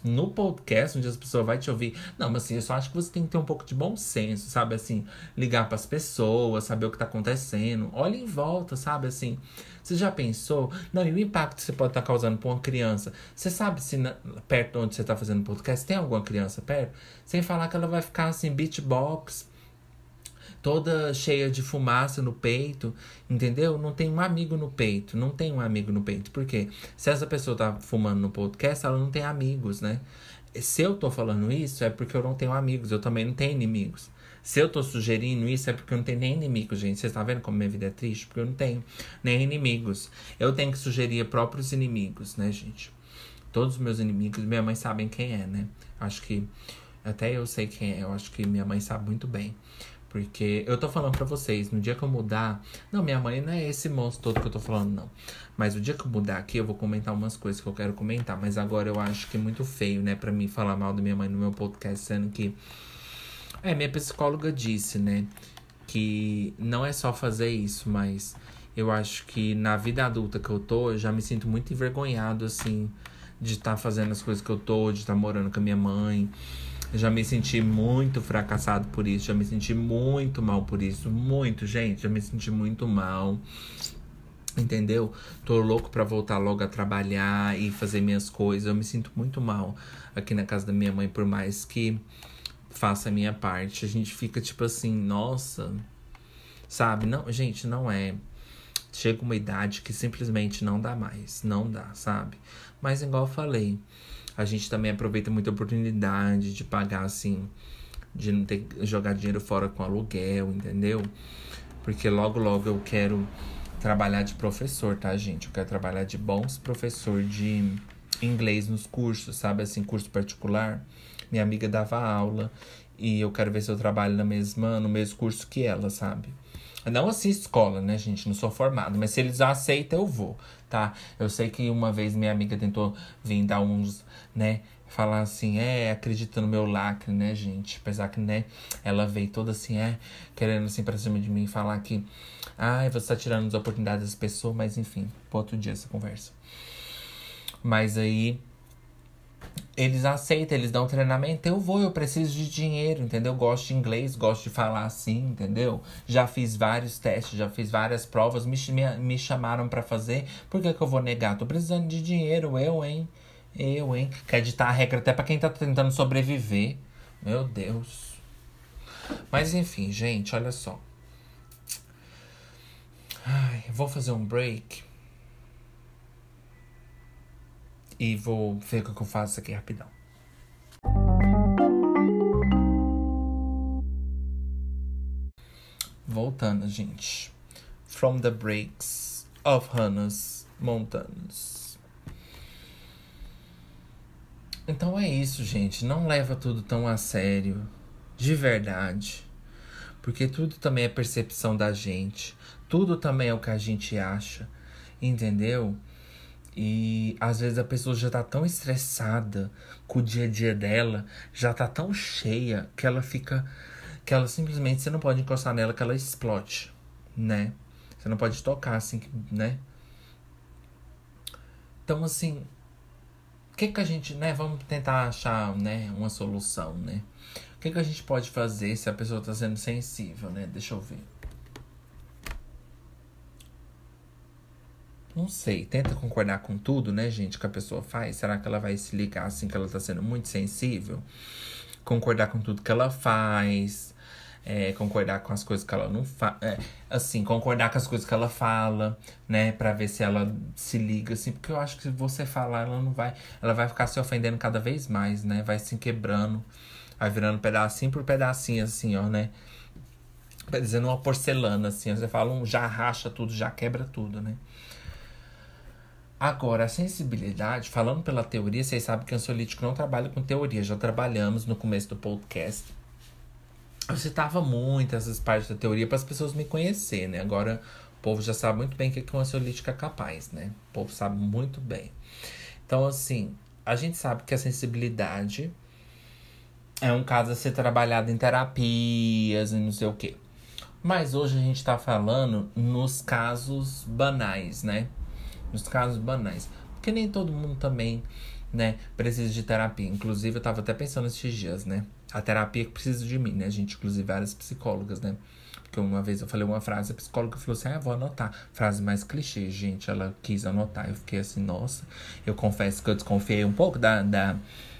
no podcast, onde as pessoas vão te ouvir. Não, mas assim, eu só acho que você tem que ter um pouco de bom senso, sabe? Assim, ligar para as pessoas, saber o que tá acontecendo. Olha em volta, sabe? Assim, você já pensou? Não, e o impacto que você pode estar tá causando para uma criança? Você sabe se na, perto de onde você tá fazendo podcast tem alguma criança perto? Sem falar que ela vai ficar assim, beatbox toda cheia de fumaça no peito, entendeu? Não tem um amigo no peito, não tem um amigo no peito. Por quê? Se essa pessoa tá fumando no podcast, ela não tem amigos, né? Se eu tô falando isso, é porque eu não tenho amigos, eu também não tenho inimigos. Se eu tô sugerindo isso, é porque eu não tenho nem inimigos, gente. Vocês estão vendo como minha vida é triste? Porque eu não tenho nem inimigos. Eu tenho que sugerir próprios inimigos, né, gente? Todos os meus inimigos, minha mãe sabem quem é, né? Acho que até eu sei quem é, eu acho que minha mãe sabe muito bem. Porque eu tô falando pra vocês, no dia que eu mudar. Não, minha mãe não é esse monstro todo que eu tô falando, não. Mas o dia que eu mudar aqui, eu vou comentar umas coisas que eu quero comentar. Mas agora eu acho que é muito feio, né, pra mim falar mal da minha mãe no meu podcast, sendo que. É, minha psicóloga disse, né, que não é só fazer isso, mas eu acho que na vida adulta que eu tô, eu já me sinto muito envergonhado, assim, de estar tá fazendo as coisas que eu tô, de estar tá morando com a minha mãe já me senti muito fracassado por isso, já me senti muito mal por isso, muito, gente, já me senti muito mal. Entendeu? Tô louco pra voltar logo a trabalhar e fazer minhas coisas. Eu me sinto muito mal aqui na casa da minha mãe, por mais que faça a minha parte. A gente fica tipo assim, nossa, sabe? Não, gente, não é. Chega uma idade que simplesmente não dá mais, não dá, sabe? Mas igual eu falei, a gente também aproveita muita oportunidade de pagar assim, de não ter jogar dinheiro fora com aluguel, entendeu? Porque logo logo eu quero trabalhar de professor, tá, gente? Eu quero trabalhar de bons professor de inglês nos cursos, sabe? Assim, curso particular. Minha amiga dava aula e eu quero ver se eu trabalho na mesma, no mesmo curso que ela, sabe? Não assim escola, né, gente? Não sou formado, mas se eles aceitam, eu vou, tá? Eu sei que uma vez minha amiga tentou vir dar uns, né? Falar assim, é, acredita no meu lacre, né, gente? Apesar que, né, ela veio toda assim, é, querendo assim pra cima de mim falar que, ai, você tá tirando as oportunidades das pessoas, mas enfim, pro outro dia essa conversa. Mas aí eles aceitam, eles dão treinamento. Eu vou, eu preciso de dinheiro, entendeu? Gosto de inglês, gosto de falar assim, entendeu? Já fiz vários testes, já fiz várias provas, me, me, me chamaram para fazer. Por que, que eu vou negar? Tô precisando de dinheiro, eu, hein? Eu, hein? Quer editar a regra até pra quem tá tentando sobreviver. Meu Deus. Mas enfim, gente, olha só. Ai, vou fazer um break. E vou ver o que eu faço aqui rapidão. Voltando, gente. From the breaks of Hannah's Mountains. Então é isso, gente. Não leva tudo tão a sério. De verdade. Porque tudo também é percepção da gente. Tudo também é o que a gente acha. Entendeu? E às vezes a pessoa já tá tão estressada com o dia a dia dela, já tá tão cheia que ela fica. que ela simplesmente você não pode encostar nela que ela explode, né? Você não pode tocar assim, né? Então assim, o que que a gente, né? Vamos tentar achar, né, uma solução, né? O que que a gente pode fazer se a pessoa tá sendo sensível, né? Deixa eu ver. Não sei, tenta concordar com tudo, né, gente, que a pessoa faz. Será que ela vai se ligar assim que ela tá sendo muito sensível? Concordar com tudo que ela faz. É, concordar com as coisas que ela não faz. É, assim, concordar com as coisas que ela fala, né? Pra ver se ela se liga, assim. Porque eu acho que se você falar, ela não vai. Ela vai ficar se ofendendo cada vez mais, né? Vai se quebrando. Vai virando pedacinho por pedacinho, assim, ó, né? Dizendo uma porcelana, assim. Você fala um já racha tudo, já quebra tudo, né? Agora, a sensibilidade, falando pela teoria, vocês sabem que o ansiolítico não trabalha com teoria, já trabalhamos no começo do podcast. Eu citava muito essas partes da teoria para as pessoas me conhecerem, né? Agora o povo já sabe muito bem o que, que um ansiolítico é capaz, né? O povo sabe muito bem. Então, assim, a gente sabe que a sensibilidade é um caso a ser trabalhado em terapias e não sei o quê. Mas hoje a gente tá falando nos casos banais, né? Nos casos banais. Porque nem todo mundo também, né, precisa de terapia. Inclusive, eu tava até pensando esses dias, né? A terapia que precisa de mim, né, gente? Inclusive, várias psicólogas, né? Porque uma vez eu falei uma frase, a psicóloga falou assim: ah, vou anotar. Frase mais clichê, gente. Ela quis anotar. Eu fiquei assim, nossa. Eu confesso que eu desconfiei um pouco da, da,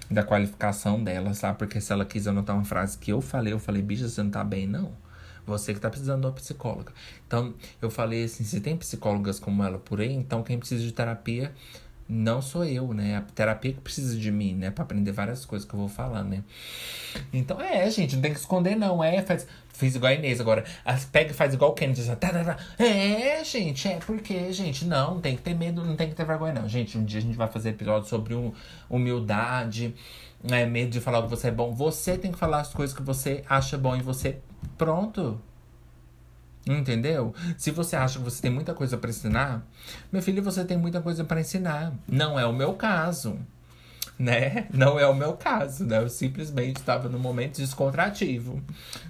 da qualificação dela, sabe? Porque se ela quis anotar uma frase que eu falei, eu falei, bicha, você não tá bem, não. Você que tá precisando de uma psicóloga. Então, eu falei assim, se tem psicólogas como ela por aí, então quem precisa de terapia não sou eu, né? A terapia que precisa de mim, né? Pra aprender várias coisas que eu vou falar, né? Então, é, gente, não tem que esconder, não. É, faz. Fiz igual a Inês agora. Pega e faz igual o Kennedy. Tá, tá, tá. É, gente, é porque, gente, não, não tem que ter medo, não tem que ter vergonha, não. Gente, um dia a gente vai fazer episódio sobre humildade, é, medo de falar que você é bom. Você tem que falar as coisas que você acha bom e você Pronto. Entendeu? Se você acha que você tem muita coisa para ensinar, meu filho, você tem muita coisa para ensinar. Não é o meu caso. Né? Não é o meu caso, né? Eu simplesmente estava num momento descontrativo,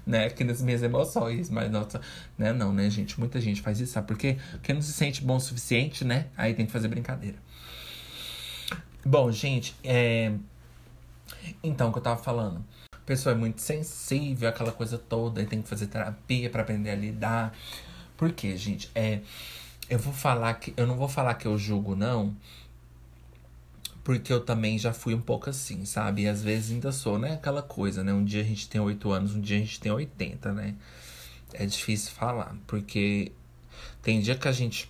né? Aqui nas minhas emoções. Mas, nossa, né? Não, né, gente? Muita gente faz isso, sabe? Porque não se sente bom o suficiente, né? Aí tem que fazer brincadeira. Bom, gente, é... Então, o que eu tava falando? pessoa é muito sensível, aquela coisa toda, e tem que fazer terapia para aprender a lidar. Por quê, gente? É, eu vou falar que. Eu não vou falar que eu julgo, não. Porque eu também já fui um pouco assim, sabe? E às vezes ainda sou, né? Aquela coisa, né? Um dia a gente tem 8 anos, um dia a gente tem 80, né? É difícil falar, porque tem dia que a gente.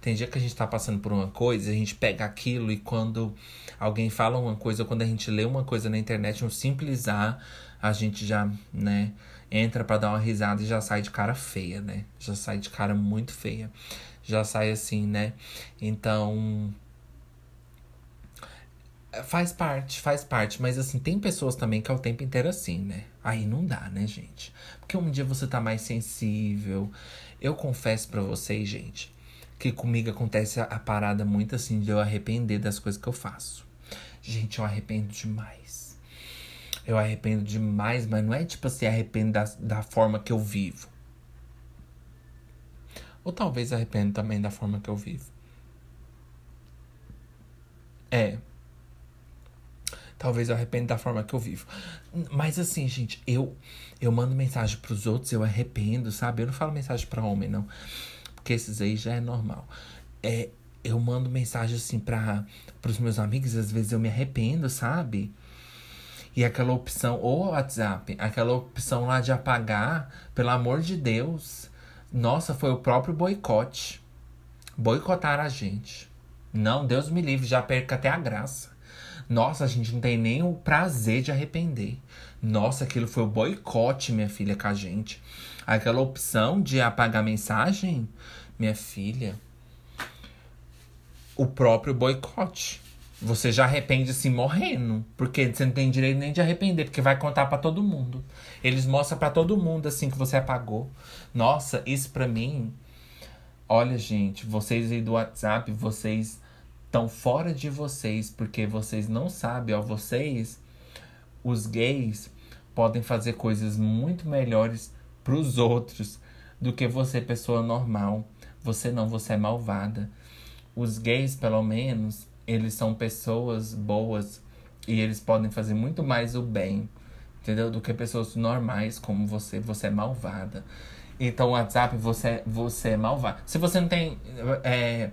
Tem dia que a gente tá passando por uma coisa, a gente pega aquilo e quando alguém fala uma coisa, quando a gente lê uma coisa na internet, um simples A, a gente já, né, entra para dar uma risada e já sai de cara feia, né? Já sai de cara muito feia. Já sai assim, né? Então, Faz parte, faz parte. Mas assim, tem pessoas também que é o tempo inteiro assim, né? Aí não dá, né, gente? Porque um dia você tá mais sensível. Eu confesso para vocês, gente, que comigo acontece a, parada muito assim de eu arrepender das coisas que eu faço. Gente, eu arrependo demais. Eu arrependo demais, mas não é tipo assim, arrependo da, da forma que eu vivo. Ou talvez arrependo também da forma que eu vivo. É, Talvez eu arrependa da forma que eu vivo. Mas assim, gente, eu eu mando mensagem pros outros, eu arrependo, sabe? Eu não falo mensagem para homem, não. Porque esses aí já é normal. É, eu mando mensagem assim para pros meus amigos, às vezes eu me arrependo, sabe? E aquela opção, ou WhatsApp, aquela opção lá de apagar, pelo amor de Deus. Nossa, foi o próprio boicote. Boicotar a gente. Não, Deus me livre, já perca até a graça. Nossa, a gente não tem nem o prazer de arrepender. Nossa, aquilo foi o boicote, minha filha, com a gente. Aquela opção de apagar mensagem, minha filha. O próprio boicote. Você já arrepende assim morrendo, porque você não tem direito nem de arrepender, porque vai contar para todo mundo. Eles mostram para todo mundo assim que você apagou. Nossa, isso para mim. Olha, gente, vocês aí do WhatsApp, vocês estão fora de vocês, porque vocês não sabem, ó, vocês, os gays, podem fazer coisas muito melhores para os outros do que você, pessoa normal. Você não, você é malvada. Os gays, pelo menos, eles são pessoas boas e eles podem fazer muito mais o bem, entendeu? Do que pessoas normais como você. Você é malvada. Então, WhatsApp, você, você é malvado. Se você não tem. É,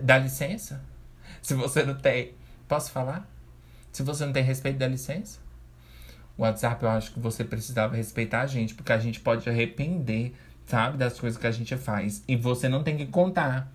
dá licença, se você não tem. Posso falar? Se você não tem respeito da licença? WhatsApp, eu acho que você precisava respeitar a gente, porque a gente pode arrepender, sabe, das coisas que a gente faz. E você não tem que contar.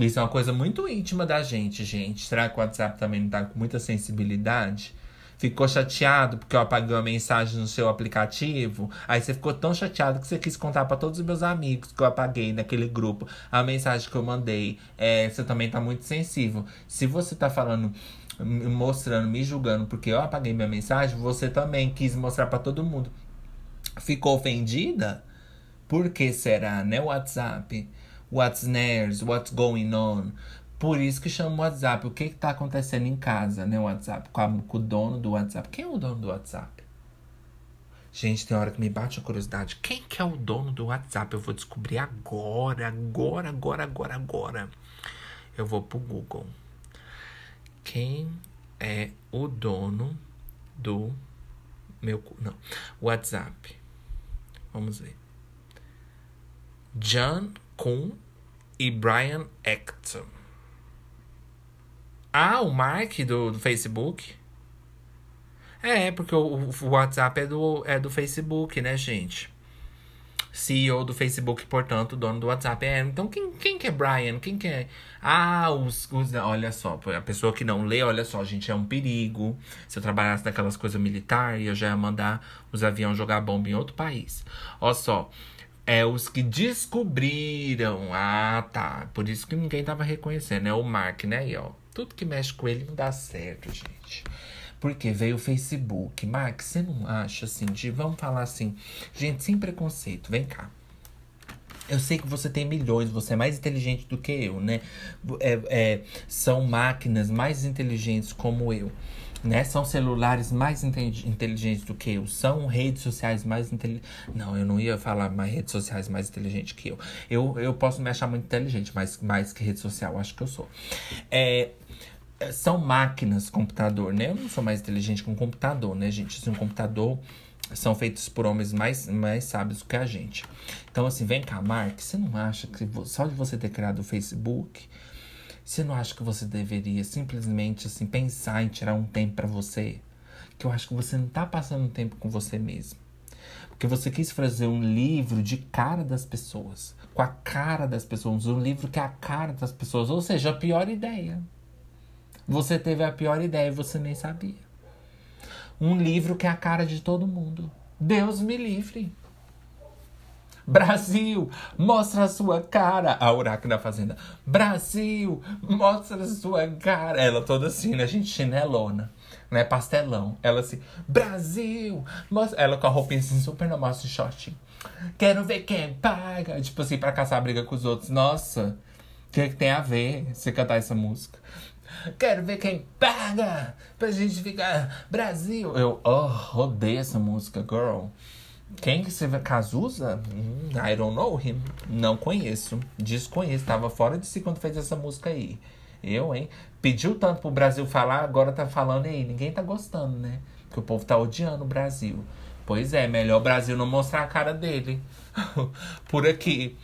Isso é uma coisa muito íntima da gente, gente. Será que o WhatsApp também não tá com muita sensibilidade? ficou chateado porque eu apaguei uma mensagem no seu aplicativo. Aí você ficou tão chateado que você quis contar para todos os meus amigos que eu apaguei naquele grupo a mensagem que eu mandei. É, você também tá muito sensível. Se você tá falando mostrando, me julgando porque eu apaguei minha mensagem, você também quis mostrar para todo mundo. Ficou ofendida? Por que será, né, WhatsApp? What's next? What's going on? Por isso que chama o WhatsApp. O que está acontecendo em casa, né? O WhatsApp. Com, a, com, o dono do WhatsApp. Quem é o dono do WhatsApp? Gente, tem hora que me bate a curiosidade. Quem que é o dono do WhatsApp? Eu vou descobrir agora, agora, agora, agora, agora. Eu vou pro Google. Quem é o dono do meu. Não. WhatsApp. Vamos ver. John Kuhn e Brian Acton. Ah, o Mark do, do Facebook? É, porque o, o, WhatsApp é do, é do Facebook, né, gente? CEO do Facebook, portanto, dono do WhatsApp. É, então quem, quem que é Brian? Quem que é? Ah, os, os. Olha só, a pessoa que não lê, olha só, gente, é um perigo. Se eu trabalhasse naquelas coisas militares, eu já ia mandar os aviões jogar bomba em outro país. Olha só. É os que descobriram. Ah, tá. Por isso que ninguém tava reconhecendo. É o Mark, né? Aí, ó. Tudo que mexe com ele não dá certo, gente. Porque veio o Facebook. Mark, você não acha assim, de vamos falar assim, gente, sem preconceito, vem cá. Eu sei que você tem milhões, você é mais inteligente do que eu, né? É, é, são máquinas mais inteligentes como eu. Né? São celulares mais inteligentes do que eu. São redes sociais mais inteligentes. Não, eu não ia falar mais redes sociais mais inteligentes que eu. Eu, eu posso me achar muito inteligente, mas mais que rede social, acho que eu sou. É, é, são máquinas, computador, né? Eu não sou mais inteligente que um computador, né, gente? Se um computador são feitos por homens mais, mais sábios que a gente. Então, assim, vem cá, Mark, você não acha que só de você ter criado o Facebook, você não acha que você deveria simplesmente, assim, pensar em tirar um tempo para você? Que eu acho que você não tá passando tempo com você mesmo. Porque você quis fazer um livro de cara das pessoas, com a cara das pessoas, um livro que é a cara das pessoas, ou seja, a pior ideia. Você teve a pior ideia e você nem sabia um livro que é a cara de todo mundo. Deus me livre. Brasil, mostra a sua cara. A Uraque da Fazenda. Brasil, mostra a sua cara. Ela toda assim, né, gente? Chinelona. Né? Pastelão. Ela assim, Brasil, mostra. Ela com a roupinha assim, super normal, assim, short. Quero ver quem paga. Tipo assim, pra caçar briga com os outros. Nossa, o que, é que tem a ver você cantar essa música? Quero ver quem paga pra gente ficar Brasil. Eu oh, odeio essa música, girl. Quem que você Cazuza? Hum, I don't know him. Não conheço. Desconheço. Tava fora de si quando fez essa música aí. Eu, hein? Pediu tanto pro Brasil falar, agora tá falando aí. Ninguém tá gostando, né? Porque o povo tá odiando o Brasil. Pois é, melhor o Brasil não mostrar a cara dele. Por aqui.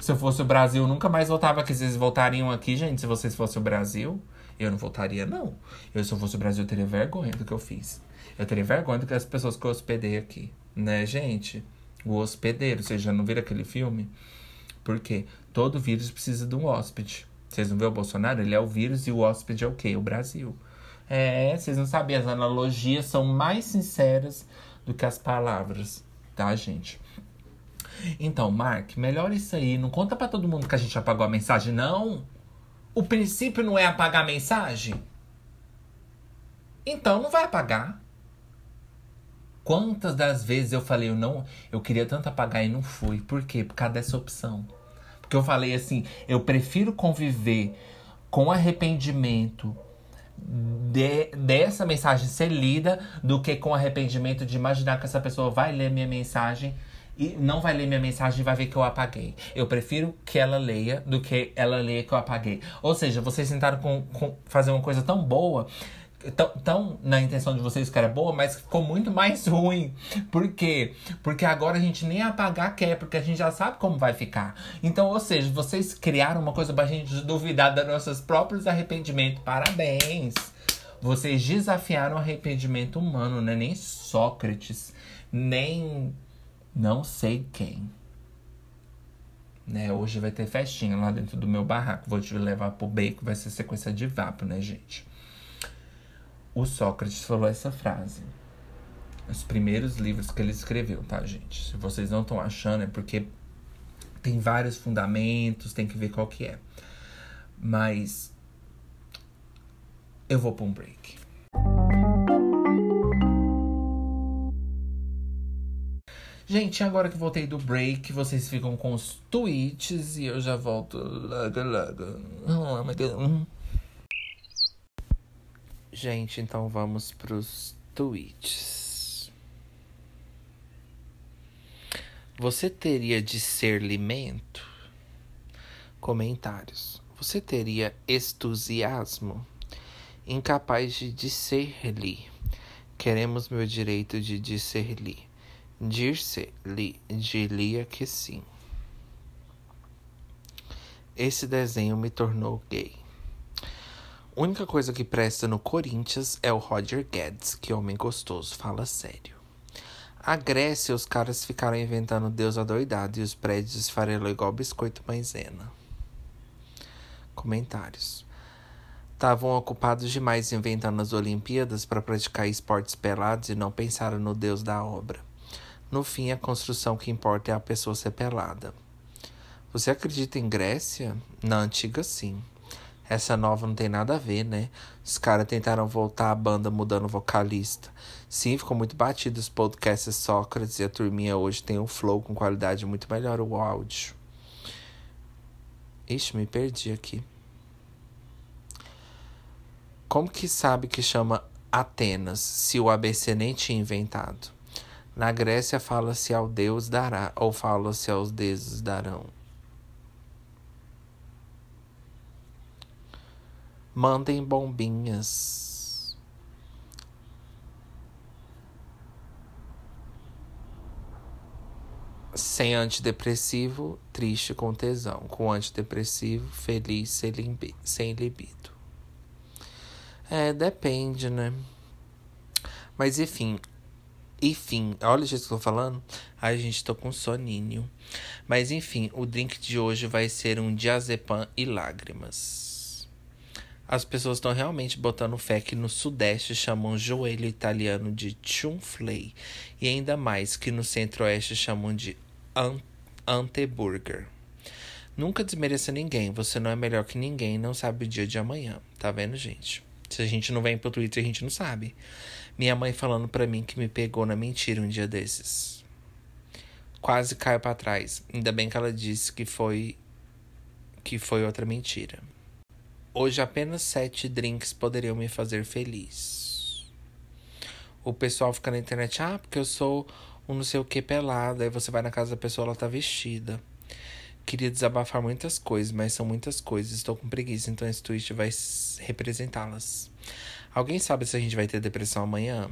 Se eu fosse o Brasil, nunca mais voltava aqui. Vocês voltariam aqui, gente, se vocês fossem o Brasil? Eu não voltaria, não. Eu, se eu fosse o Brasil, eu teria vergonha do que eu fiz. Eu teria vergonha do que as pessoas que eu hospedei aqui. Né, gente? O hospedeiro. Vocês já não viram aquele filme? Porque todo vírus precisa de um hóspede. Vocês não vê o Bolsonaro? Ele é o vírus e o hóspede é o quê? O Brasil. É, vocês não sabem, as analogias são mais sinceras do que as palavras, tá, gente? Então, Mark, melhor isso aí. Não conta para todo mundo que a gente apagou a mensagem, não. O princípio não é apagar a mensagem? Então não vai apagar. Quantas das vezes eu falei, eu não, eu queria tanto apagar e não fui. Por quê? Por causa dessa opção. Porque eu falei assim, eu prefiro conviver com arrependimento de, dessa mensagem ser lida do que com arrependimento de imaginar que essa pessoa vai ler minha mensagem e não vai ler minha mensagem e vai ver que eu apaguei. Eu prefiro que ela leia do que ela leia que eu apaguei. Ou seja, vocês tentaram com, com fazer uma coisa tão boa tão, tão na intenção de vocês que era boa, mas ficou muito mais ruim. Por quê? Porque agora a gente nem apagar quer, porque a gente já sabe como vai ficar. Então, ou seja, vocês criaram uma coisa pra gente duvidar dos nossos próprios arrependimentos. Parabéns! Vocês desafiaram o arrependimento humano, né? Nem Sócrates, nem não sei quem. Né? Hoje vai ter festinha lá dentro do meu barraco. Vou te levar pro beco, vai ser sequência de vapo, né, gente? O Sócrates falou essa frase. Os primeiros livros que ele escreveu, tá, gente? Se vocês não estão achando, é porque tem vários fundamentos, tem que ver qual que é. Mas eu vou para um break. Gente, agora que voltei do break, vocês ficam com os tweets e eu já volto logo, logo. Gente, então vamos pros tweets. Você teria limento? Comentários. Você teria entusiasmo? Incapaz de disser-lhe. Queremos meu direito de disser-lhe. Dir-se-lhe, diria que sim. Esse desenho me tornou gay. Única coisa que presta no Corinthians é o Roger Guedes, que homem gostoso, fala sério. A Grécia, os caras ficaram inventando Deus adoidado e os prédios esfarelou igual biscoito maisena. Comentários. Estavam ocupados demais inventando as Olimpíadas para praticar esportes pelados e não pensaram no Deus da obra. No fim, a construção que importa é a pessoa ser pelada. Você acredita em Grécia? Na antiga, sim. Essa nova não tem nada a ver, né? Os caras tentaram voltar a banda mudando o vocalista. Sim, ficou muito batido os podcasts Sócrates e a turminha hoje tem um flow com qualidade muito melhor o áudio. Ixi, me perdi aqui. Como que sabe que chama Atenas se o ABC nem tinha inventado? Na Grécia fala-se ao Deus dará, ou fala-se aos deuses darão. Mandem bombinhas. Sem antidepressivo, triste com tesão. Com antidepressivo, feliz sem libido. É, depende, né? Mas enfim, enfim, olha o jeito que eu tô falando. Ai, gente, tô com soninho. Mas enfim, o drink de hoje vai ser um diazepam e lágrimas. As pessoas estão realmente botando fé que no sudeste chamam joelho italiano de chunflay. E ainda mais que no centro-oeste chamam de anteburger. Nunca desmereça ninguém. Você não é melhor que ninguém não sabe o dia de amanhã. Tá vendo, gente? Se a gente não vem pro Twitter, a gente não sabe. Minha mãe falando para mim que me pegou na mentira um dia desses. Quase caiu para trás. Ainda bem que ela disse que foi que foi outra mentira. Hoje apenas sete drinks poderiam me fazer feliz. O pessoal fica na internet, ah, porque eu sou um não sei o que pelado. Aí você vai na casa da pessoa, ela tá vestida. Queria desabafar muitas coisas, mas são muitas coisas. Estou com preguiça, então esse tweet vai representá-las. Alguém sabe se a gente vai ter depressão amanhã?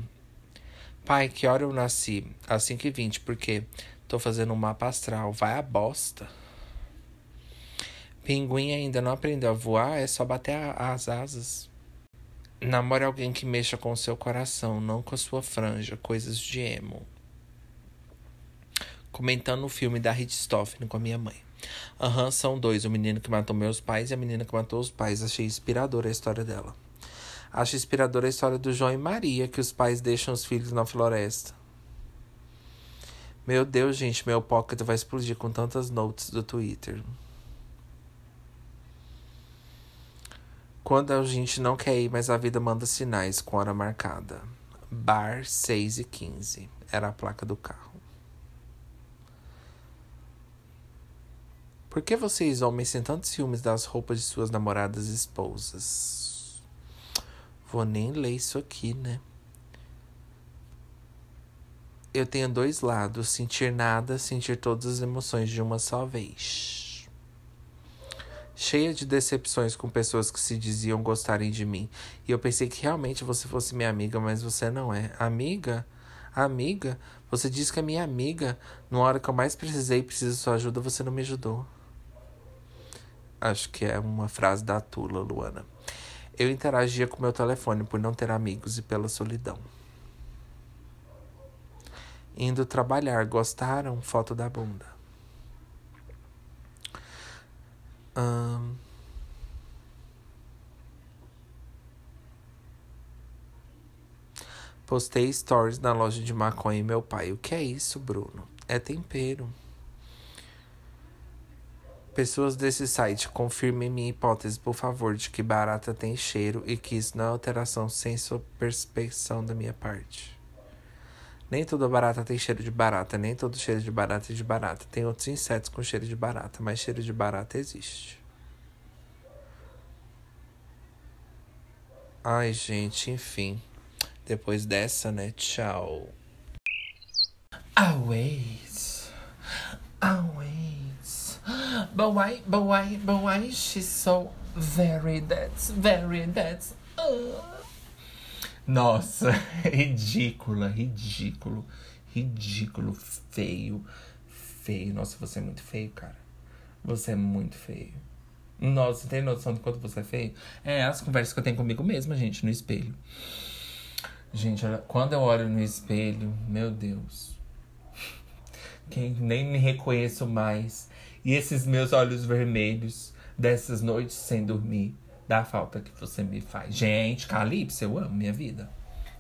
Pai, que hora eu nasci? Às 5h20, porque tô fazendo um mapa astral. Vai a bosta. Pinguim ainda não aprendeu a voar, é só bater a, as asas. Namore alguém que mexa com o seu coração, não com a sua franja, coisas de emo. Comentando o filme da Stoffen com a minha mãe. Aham, uhum, são dois: o menino que matou meus pais e a menina que matou os pais. Achei inspiradora a história dela. Acho inspiradora a história do João e Maria, que os pais deixam os filhos na floresta. Meu Deus, gente, meu pocket vai explodir com tantas notes do Twitter. Quando a gente não quer ir, mas a vida manda sinais com hora marcada. Bar 6 e 15 era a placa do carro. Por que vocês, homens, têm tantos ciúmes das roupas de suas namoradas e esposas? Vou nem ler isso aqui, né? Eu tenho dois lados: sentir nada, sentir todas as emoções de uma só vez. Cheia de decepções com pessoas que se diziam gostarem de mim. E eu pensei que realmente você fosse minha amiga, mas você não é. Amiga? Amiga? Você disse que é minha amiga. Na hora que eu mais precisei preciso de sua ajuda, você não me ajudou. Acho que é uma frase da Tula, Luana. Eu interagia com meu telefone por não ter amigos e pela solidão. Indo trabalhar, gostaram? Foto da bunda. Hum... Postei stories na loja de maconha e meu pai. O que é isso, Bruno? É tempero. Pessoas desse site, confirmem minha hipótese, por favor, de que barata tem cheiro e que isso não é alteração sem sua perspeção da minha parte. Nem toda barata tem cheiro de barata, nem todo cheiro de barata é de barata. Tem outros insetos com cheiro de barata, mas cheiro de barata existe. Ai, gente, enfim. Depois dessa, né? Tchau. Always. Always. But why, but why, but why she's so very, that's very, that's. Uh. Nossa, ridícula, ridículo, ridículo, feio, feio. Nossa, você é muito feio, cara. Você é muito feio. Nossa, você tem noção de quanto você é feio? É as conversas que eu tenho comigo mesma, gente, no espelho. Gente, quando eu olho no espelho, meu Deus. Quem nem me reconheço mais. E esses meus olhos vermelhos dessas noites sem dormir, da falta que você me faz. Gente, Calypso, eu amo minha vida.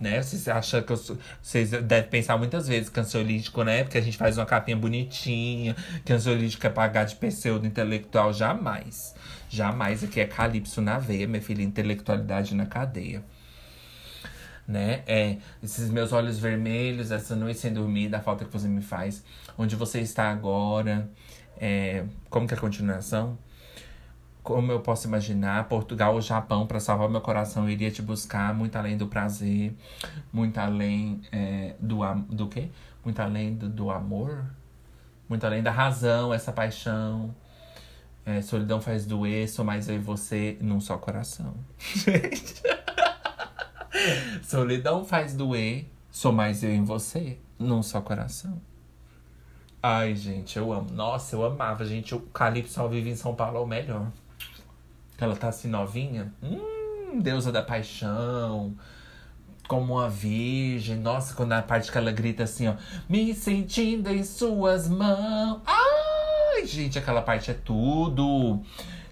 Né? Vocês acham que eu sou. Vocês devem pensar muitas vezes que ansiolítico, né? Porque a gente faz uma capinha bonitinha, que ansiolítico é pagar de pseudo intelectual. Jamais. Jamais. Aqui é Calypso na veia, minha filha, intelectualidade na cadeia né? É, esses meus olhos vermelhos, essa noite sem dormir, da falta que você me faz, onde você está agora, é, como que é a continuação? Como eu posso imaginar, Portugal ou Japão, para salvar meu coração, iria te buscar muito além do prazer, muito além é, do, do quê? Muito além do, do amor, muito além da razão, essa paixão. É, solidão faz doer, sou mais eu e você num só coração. solidão faz doer, sou mais eu e você num só coração. Ai, gente, eu amo. Nossa, eu amava, gente. O Calypso ao vivo em São Paulo é o melhor. Ela tá assim novinha. Hum, deusa da paixão. Como uma virgem. Nossa, quando a parte que ela grita assim, ó. Me sentindo em suas mãos. Ai, gente, aquela parte é tudo.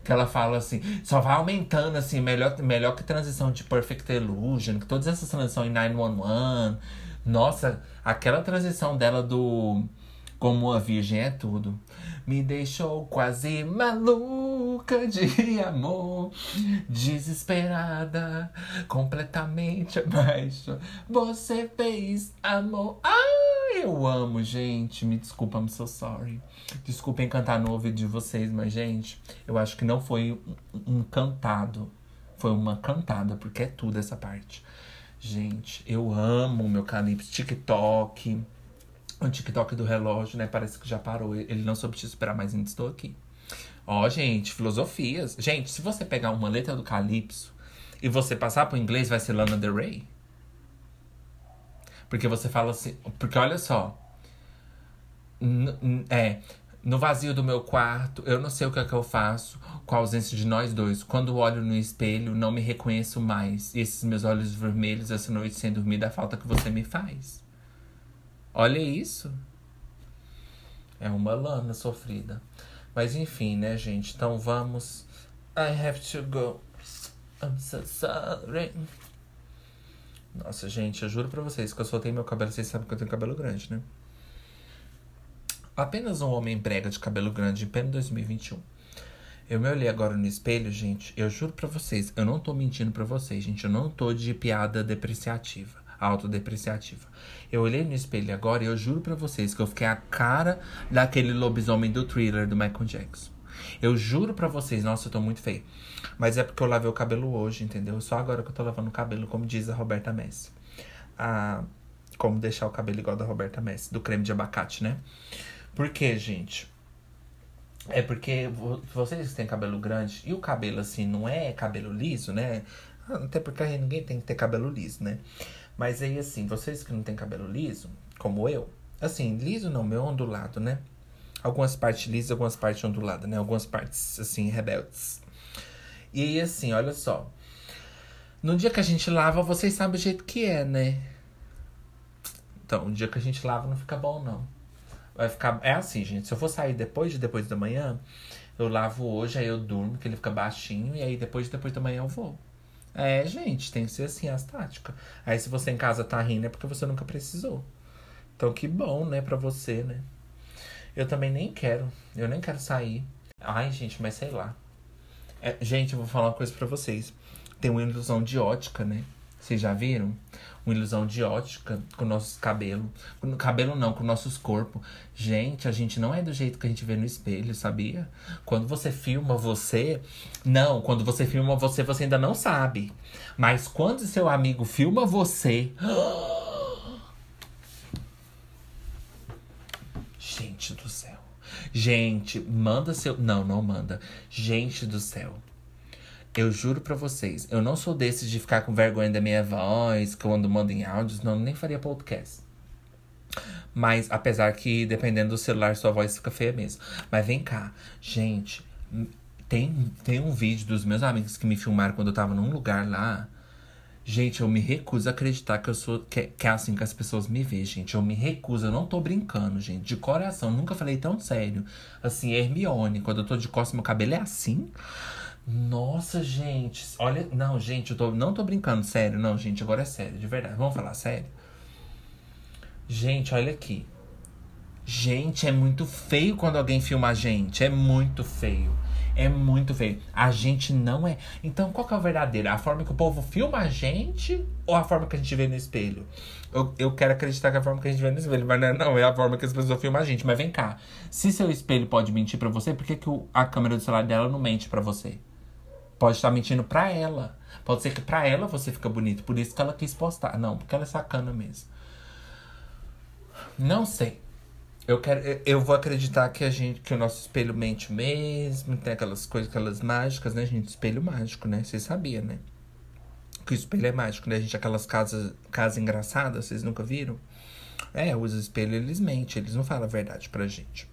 Que ela fala assim, só vai aumentando, assim, melhor, melhor que transição de Perfect Illusion, que todas essas transições em 911. Nossa, aquela transição dela do como a virgem é tudo. Me deixou quase maluca de amor, desesperada, completamente abaixo. Você fez amor. Ai, eu amo, gente. Me desculpa, I'm so sorry. Desculpem cantar no ouvido de vocês, mas, gente, eu acho que não foi um cantado. Foi uma cantada, porque é tudo essa parte. Gente, eu amo meu calypso TikTok o TikTok do relógio, né? Parece que já parou. Ele não soube te esperar, mas ainda estou aqui. Ó, gente, filosofias. Gente, se você pegar uma letra do Calypso e você passar pro inglês, vai ser Lana Del Rey. Porque você fala assim. Porque olha só. É. No vazio do meu quarto, eu não sei o que é que eu faço com a ausência de nós dois. Quando olho no espelho, não me reconheço mais. E esses meus olhos vermelhos, essa noite sem dormir, da falta que você me faz. Olha isso. É uma lana sofrida. Mas enfim, né, gente? Então vamos. I have to go. I'm so sorry. Nossa, gente, eu juro pra vocês que eu soltei meu cabelo. Vocês sabem que eu tenho cabelo grande, né? Apenas um homem brega de cabelo grande em pleno 2021. Eu me olhei agora no espelho, gente. Eu juro pra vocês, eu não tô mentindo pra vocês, gente. Eu não tô de piada depreciativa autodepreciativa. Eu olhei no espelho agora e eu juro para vocês que eu fiquei a cara daquele lobisomem do thriller do Michael Jackson. Eu juro para vocês, nossa, eu tô muito feio. Mas é porque eu lavei o cabelo hoje, entendeu? Só agora que eu tô lavando o cabelo, como diz a Roberta Messi. Ah, como deixar o cabelo igual da Roberta Messi, do creme de abacate, né? Por quê, gente? É porque vocês têm cabelo grande e o cabelo assim não é cabelo liso, né? Até porque ninguém tem que ter cabelo liso, né? Mas aí, assim, vocês que não têm cabelo liso, como eu, assim, liso não, meu ondulado, né? Algumas partes lisas, algumas partes onduladas, né? Algumas partes, assim, rebeldes. E aí, assim, olha só. No dia que a gente lava, vocês sabem o jeito que é, né? Então, o dia que a gente lava não fica bom, não. Vai ficar. É assim, gente. Se eu for sair depois de depois da manhã, eu lavo hoje, aí eu durmo, que ele fica baixinho, e aí depois de depois da manhã eu vou. É, gente, tem que ser assim as táticas. Aí se você em casa tá rindo é porque você nunca precisou. Então que bom, né, pra você, né? Eu também nem quero. Eu nem quero sair. Ai, gente, mas sei lá. É, gente, eu vou falar uma coisa pra vocês. Tem uma ilusão de ótica, né? Vocês já viram? Uma ilusão de ótica com nossos cabelos. Cabelo não, com nossos corpos. Gente, a gente não é do jeito que a gente vê no espelho, sabia? Quando você filma você. Não, quando você filma você, você ainda não sabe. Mas quando seu amigo filma você. Gente do céu. Gente, manda seu. Não, não manda. Gente do céu. Eu juro para vocês, eu não sou desses de ficar com vergonha da minha voz, quando mando em áudios, não, nem faria podcast. Mas, apesar que, dependendo do celular, sua voz fica feia mesmo. Mas vem cá, gente, tem, tem um vídeo dos meus amigos que me filmaram quando eu tava num lugar lá. Gente, eu me recuso a acreditar que eu sou. Que, que é assim que as pessoas me veem, gente. Eu me recuso, eu não tô brincando, gente. De coração, nunca falei tão sério. Assim, Hermione, quando eu tô de costas, meu cabelo é assim. Nossa, gente. Olha, não, gente, eu tô, não tô brincando, sério. Não, gente, agora é sério, de verdade. Vamos falar sério? Gente, olha aqui. Gente, é muito feio quando alguém filma a gente. É muito feio. É muito feio. A gente não é. Então, qual que é o verdadeiro? A forma que o povo filma a gente ou a forma que a gente vê no espelho? Eu, eu quero acreditar que é a forma que a gente vê no espelho, mas não é, não, é a forma que as pessoas filmam a gente. Mas vem cá. Se seu espelho pode mentir para você, por que, que a câmera do celular dela não mente para você? Pode estar mentindo pra ela. Pode ser que pra ela você fica bonito. Por isso que ela quis postar. Não, porque ela é sacana mesmo. Não sei. eu quero, eu vou acreditar que a gente, que o nosso espelho mente mesmo, tem aquelas coisas, aquelas mágicas, né, gente? Espelho mágico, né? Vocês sabiam, né? Que o espelho é mágico, né, gente? Aquelas casas, casas engraçadas, vocês nunca viram? É, os espelhos, eles mentem, eles não falam a verdade pra gente.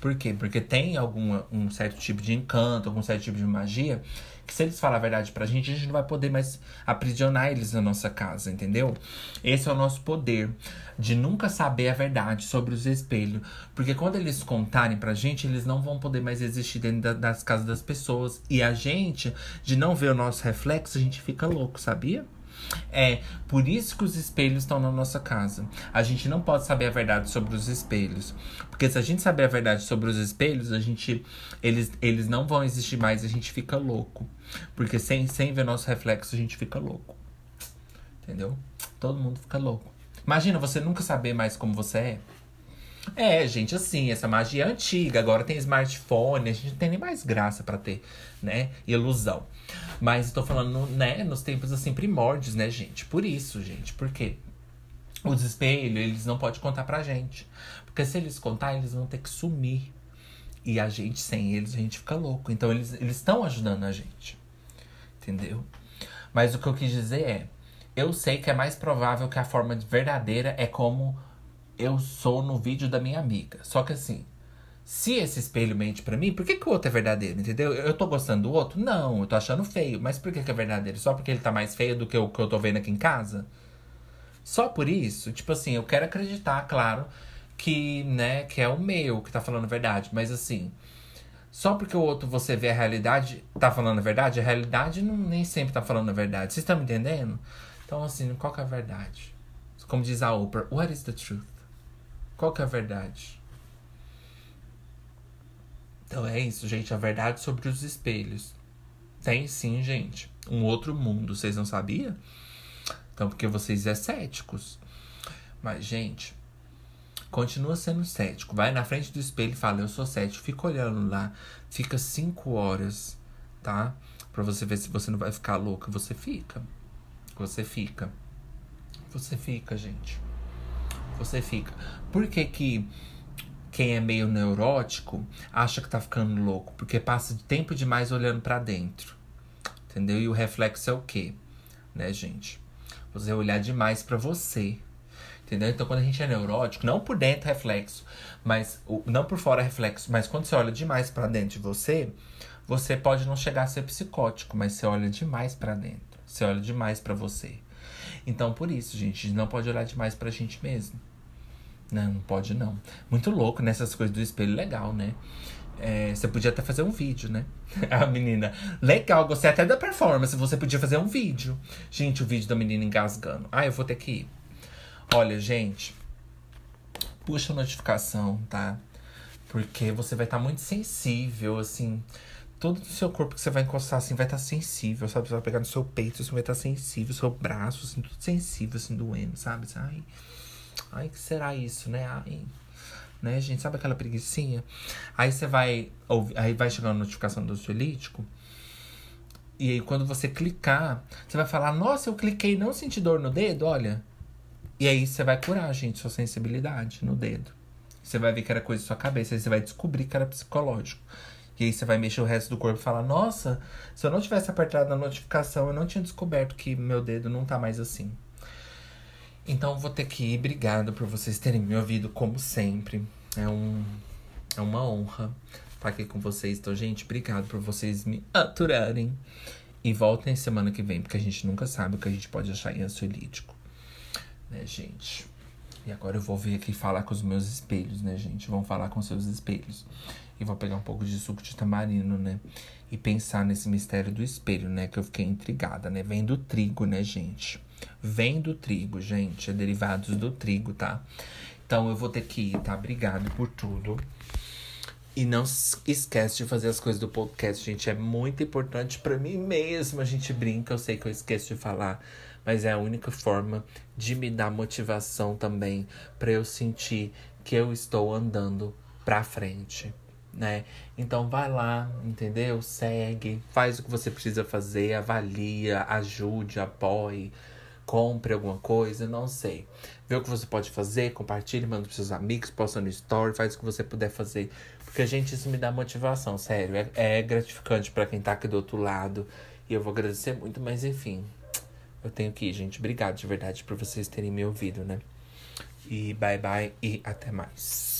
Por quê? Porque tem algum um certo tipo de encanto, algum certo tipo de magia que se eles falar a verdade pra gente, a gente não vai poder mais aprisionar eles na nossa casa, entendeu? Esse é o nosso poder de nunca saber a verdade sobre os espelhos. Porque quando eles contarem pra gente, eles não vão poder mais existir dentro da, das casas das pessoas. E a gente, de não ver o nosso reflexo, a gente fica louco, sabia? É por isso que os espelhos estão na nossa casa. A gente não pode saber a verdade sobre os espelhos. Porque se a gente saber a verdade sobre os espelhos, a gente eles, eles não vão existir mais, a gente fica louco. Porque sem, sem ver nosso reflexo, a gente fica louco. Entendeu? Todo mundo fica louco. Imagina você nunca saber mais como você é. É, gente, assim, essa magia é antiga. Agora tem smartphone, a gente não tem nem mais graça para ter, né? Ilusão. Mas estou falando, né, nos tempos assim primórdios, né, gente? Por isso, gente, por quê? Os espelhos, eles não podem contar pra gente. Porque se eles contar, eles vão ter que sumir. E a gente, sem eles, a gente fica louco. Então eles estão ajudando a gente. Entendeu? Mas o que eu quis dizer é: eu sei que é mais provável que a forma verdadeira é como eu sou no vídeo da minha amiga. Só que assim, se esse espelho mente para mim, por que, que o outro é verdadeiro, entendeu? Eu tô gostando do outro? Não, eu tô achando feio. Mas por que, que é verdadeiro? Só porque ele tá mais feio do que o que eu tô vendo aqui em casa? Só por isso? Tipo assim, eu quero acreditar, claro, que, né, que é o meu que tá falando a verdade. Mas assim, só porque o outro você vê a realidade, tá falando a verdade, a realidade não, nem sempre tá falando a verdade. Vocês estão me entendendo? Então, assim, qual que é a verdade? Como diz a Oprah, what is the truth? Qual que é a verdade? Então é isso, gente. A verdade sobre os espelhos. Tem sim, gente. Um outro mundo. Vocês não sabiam? Então, porque vocês é céticos. Mas, gente, continua sendo cético. Vai na frente do espelho e fala, eu sou cético. Fica olhando lá. Fica cinco horas, tá? Pra você ver se você não vai ficar louca. Você fica. Você fica. Você fica, gente você fica. Por que que quem é meio neurótico acha que tá ficando louco? Porque passa tempo demais olhando para dentro. Entendeu? E o reflexo é o quê? Né, gente? Você olhar demais para você. Entendeu? Então, quando a gente é neurótico, não por dentro reflexo, mas não por fora reflexo, mas quando você olha demais para dentro de você, você pode não chegar a ser psicótico, mas você olha demais para dentro. Você olha demais para você. Então, por isso, gente, a gente não pode olhar demais pra gente mesmo. Não, não pode não. Muito louco nessas coisas do espelho, legal, né? É, você podia até fazer um vídeo, né? A menina, legal, gostei até da performance. Você podia fazer um vídeo. Gente, o vídeo da menina engasgando. Ah, eu vou ter que ir. Olha, gente, puxa a notificação, tá? Porque você vai estar tá muito sensível, assim todo o seu corpo que você vai encostar, assim, vai estar tá sensível, sabe? Você vai pegar no seu peito, assim, vai estar tá sensível, seu braço, assim, tudo sensível, assim, doendo, sabe? Ai, ai, que será isso, né? Ai, né, gente? Sabe aquela preguiçinha? Aí você vai, aí vai chegar a notificação do ansiolítico. E aí, quando você clicar, você vai falar: Nossa, eu cliquei, não senti dor no dedo, olha. E aí você vai curar, gente, sua sensibilidade no dedo. Você vai ver que era coisa da sua cabeça, aí você vai descobrir que era psicológico. E aí você vai mexer o resto do corpo e falar: Nossa, se eu não tivesse apertado a notificação, eu não tinha descoberto que meu dedo não tá mais assim. Então vou ter que ir. Obrigado por vocês terem me ouvido, como sempre. É, um, é uma honra estar aqui com vocês. Então, gente, obrigado por vocês me aturarem. E voltem semana que vem, porque a gente nunca sabe o que a gente pode achar em ansiolítico. Né, gente? E agora eu vou vir aqui falar com os meus espelhos, né, gente? Vão falar com seus espelhos. E vou pegar um pouco de suco de tamarindo, né? E pensar nesse mistério do espelho, né? Que eu fiquei intrigada, né? Vem do trigo, né, gente? Vem do trigo, gente. É derivados do trigo, tá? Então eu vou ter que ir, tá? Obrigado por tudo. E não esquece de fazer as coisas do podcast, gente. É muito importante para mim mesmo. A gente brinca, eu sei que eu esqueço de falar, mas é a única forma de me dar motivação também para eu sentir que eu estou andando para frente né? Então vai lá, entendeu? Segue, faz o que você precisa fazer, avalia, ajude, apoie, compre alguma coisa, não sei. Vê o que você pode fazer, compartilhe, manda pros seus amigos, posta no story, faz o que você puder fazer. Porque, gente, isso me dá motivação, sério. É, é gratificante para quem tá aqui do outro lado. E eu vou agradecer muito, mas enfim. Eu tenho que ir, gente. Obrigado de verdade por vocês terem me ouvido, né? E bye bye e até mais.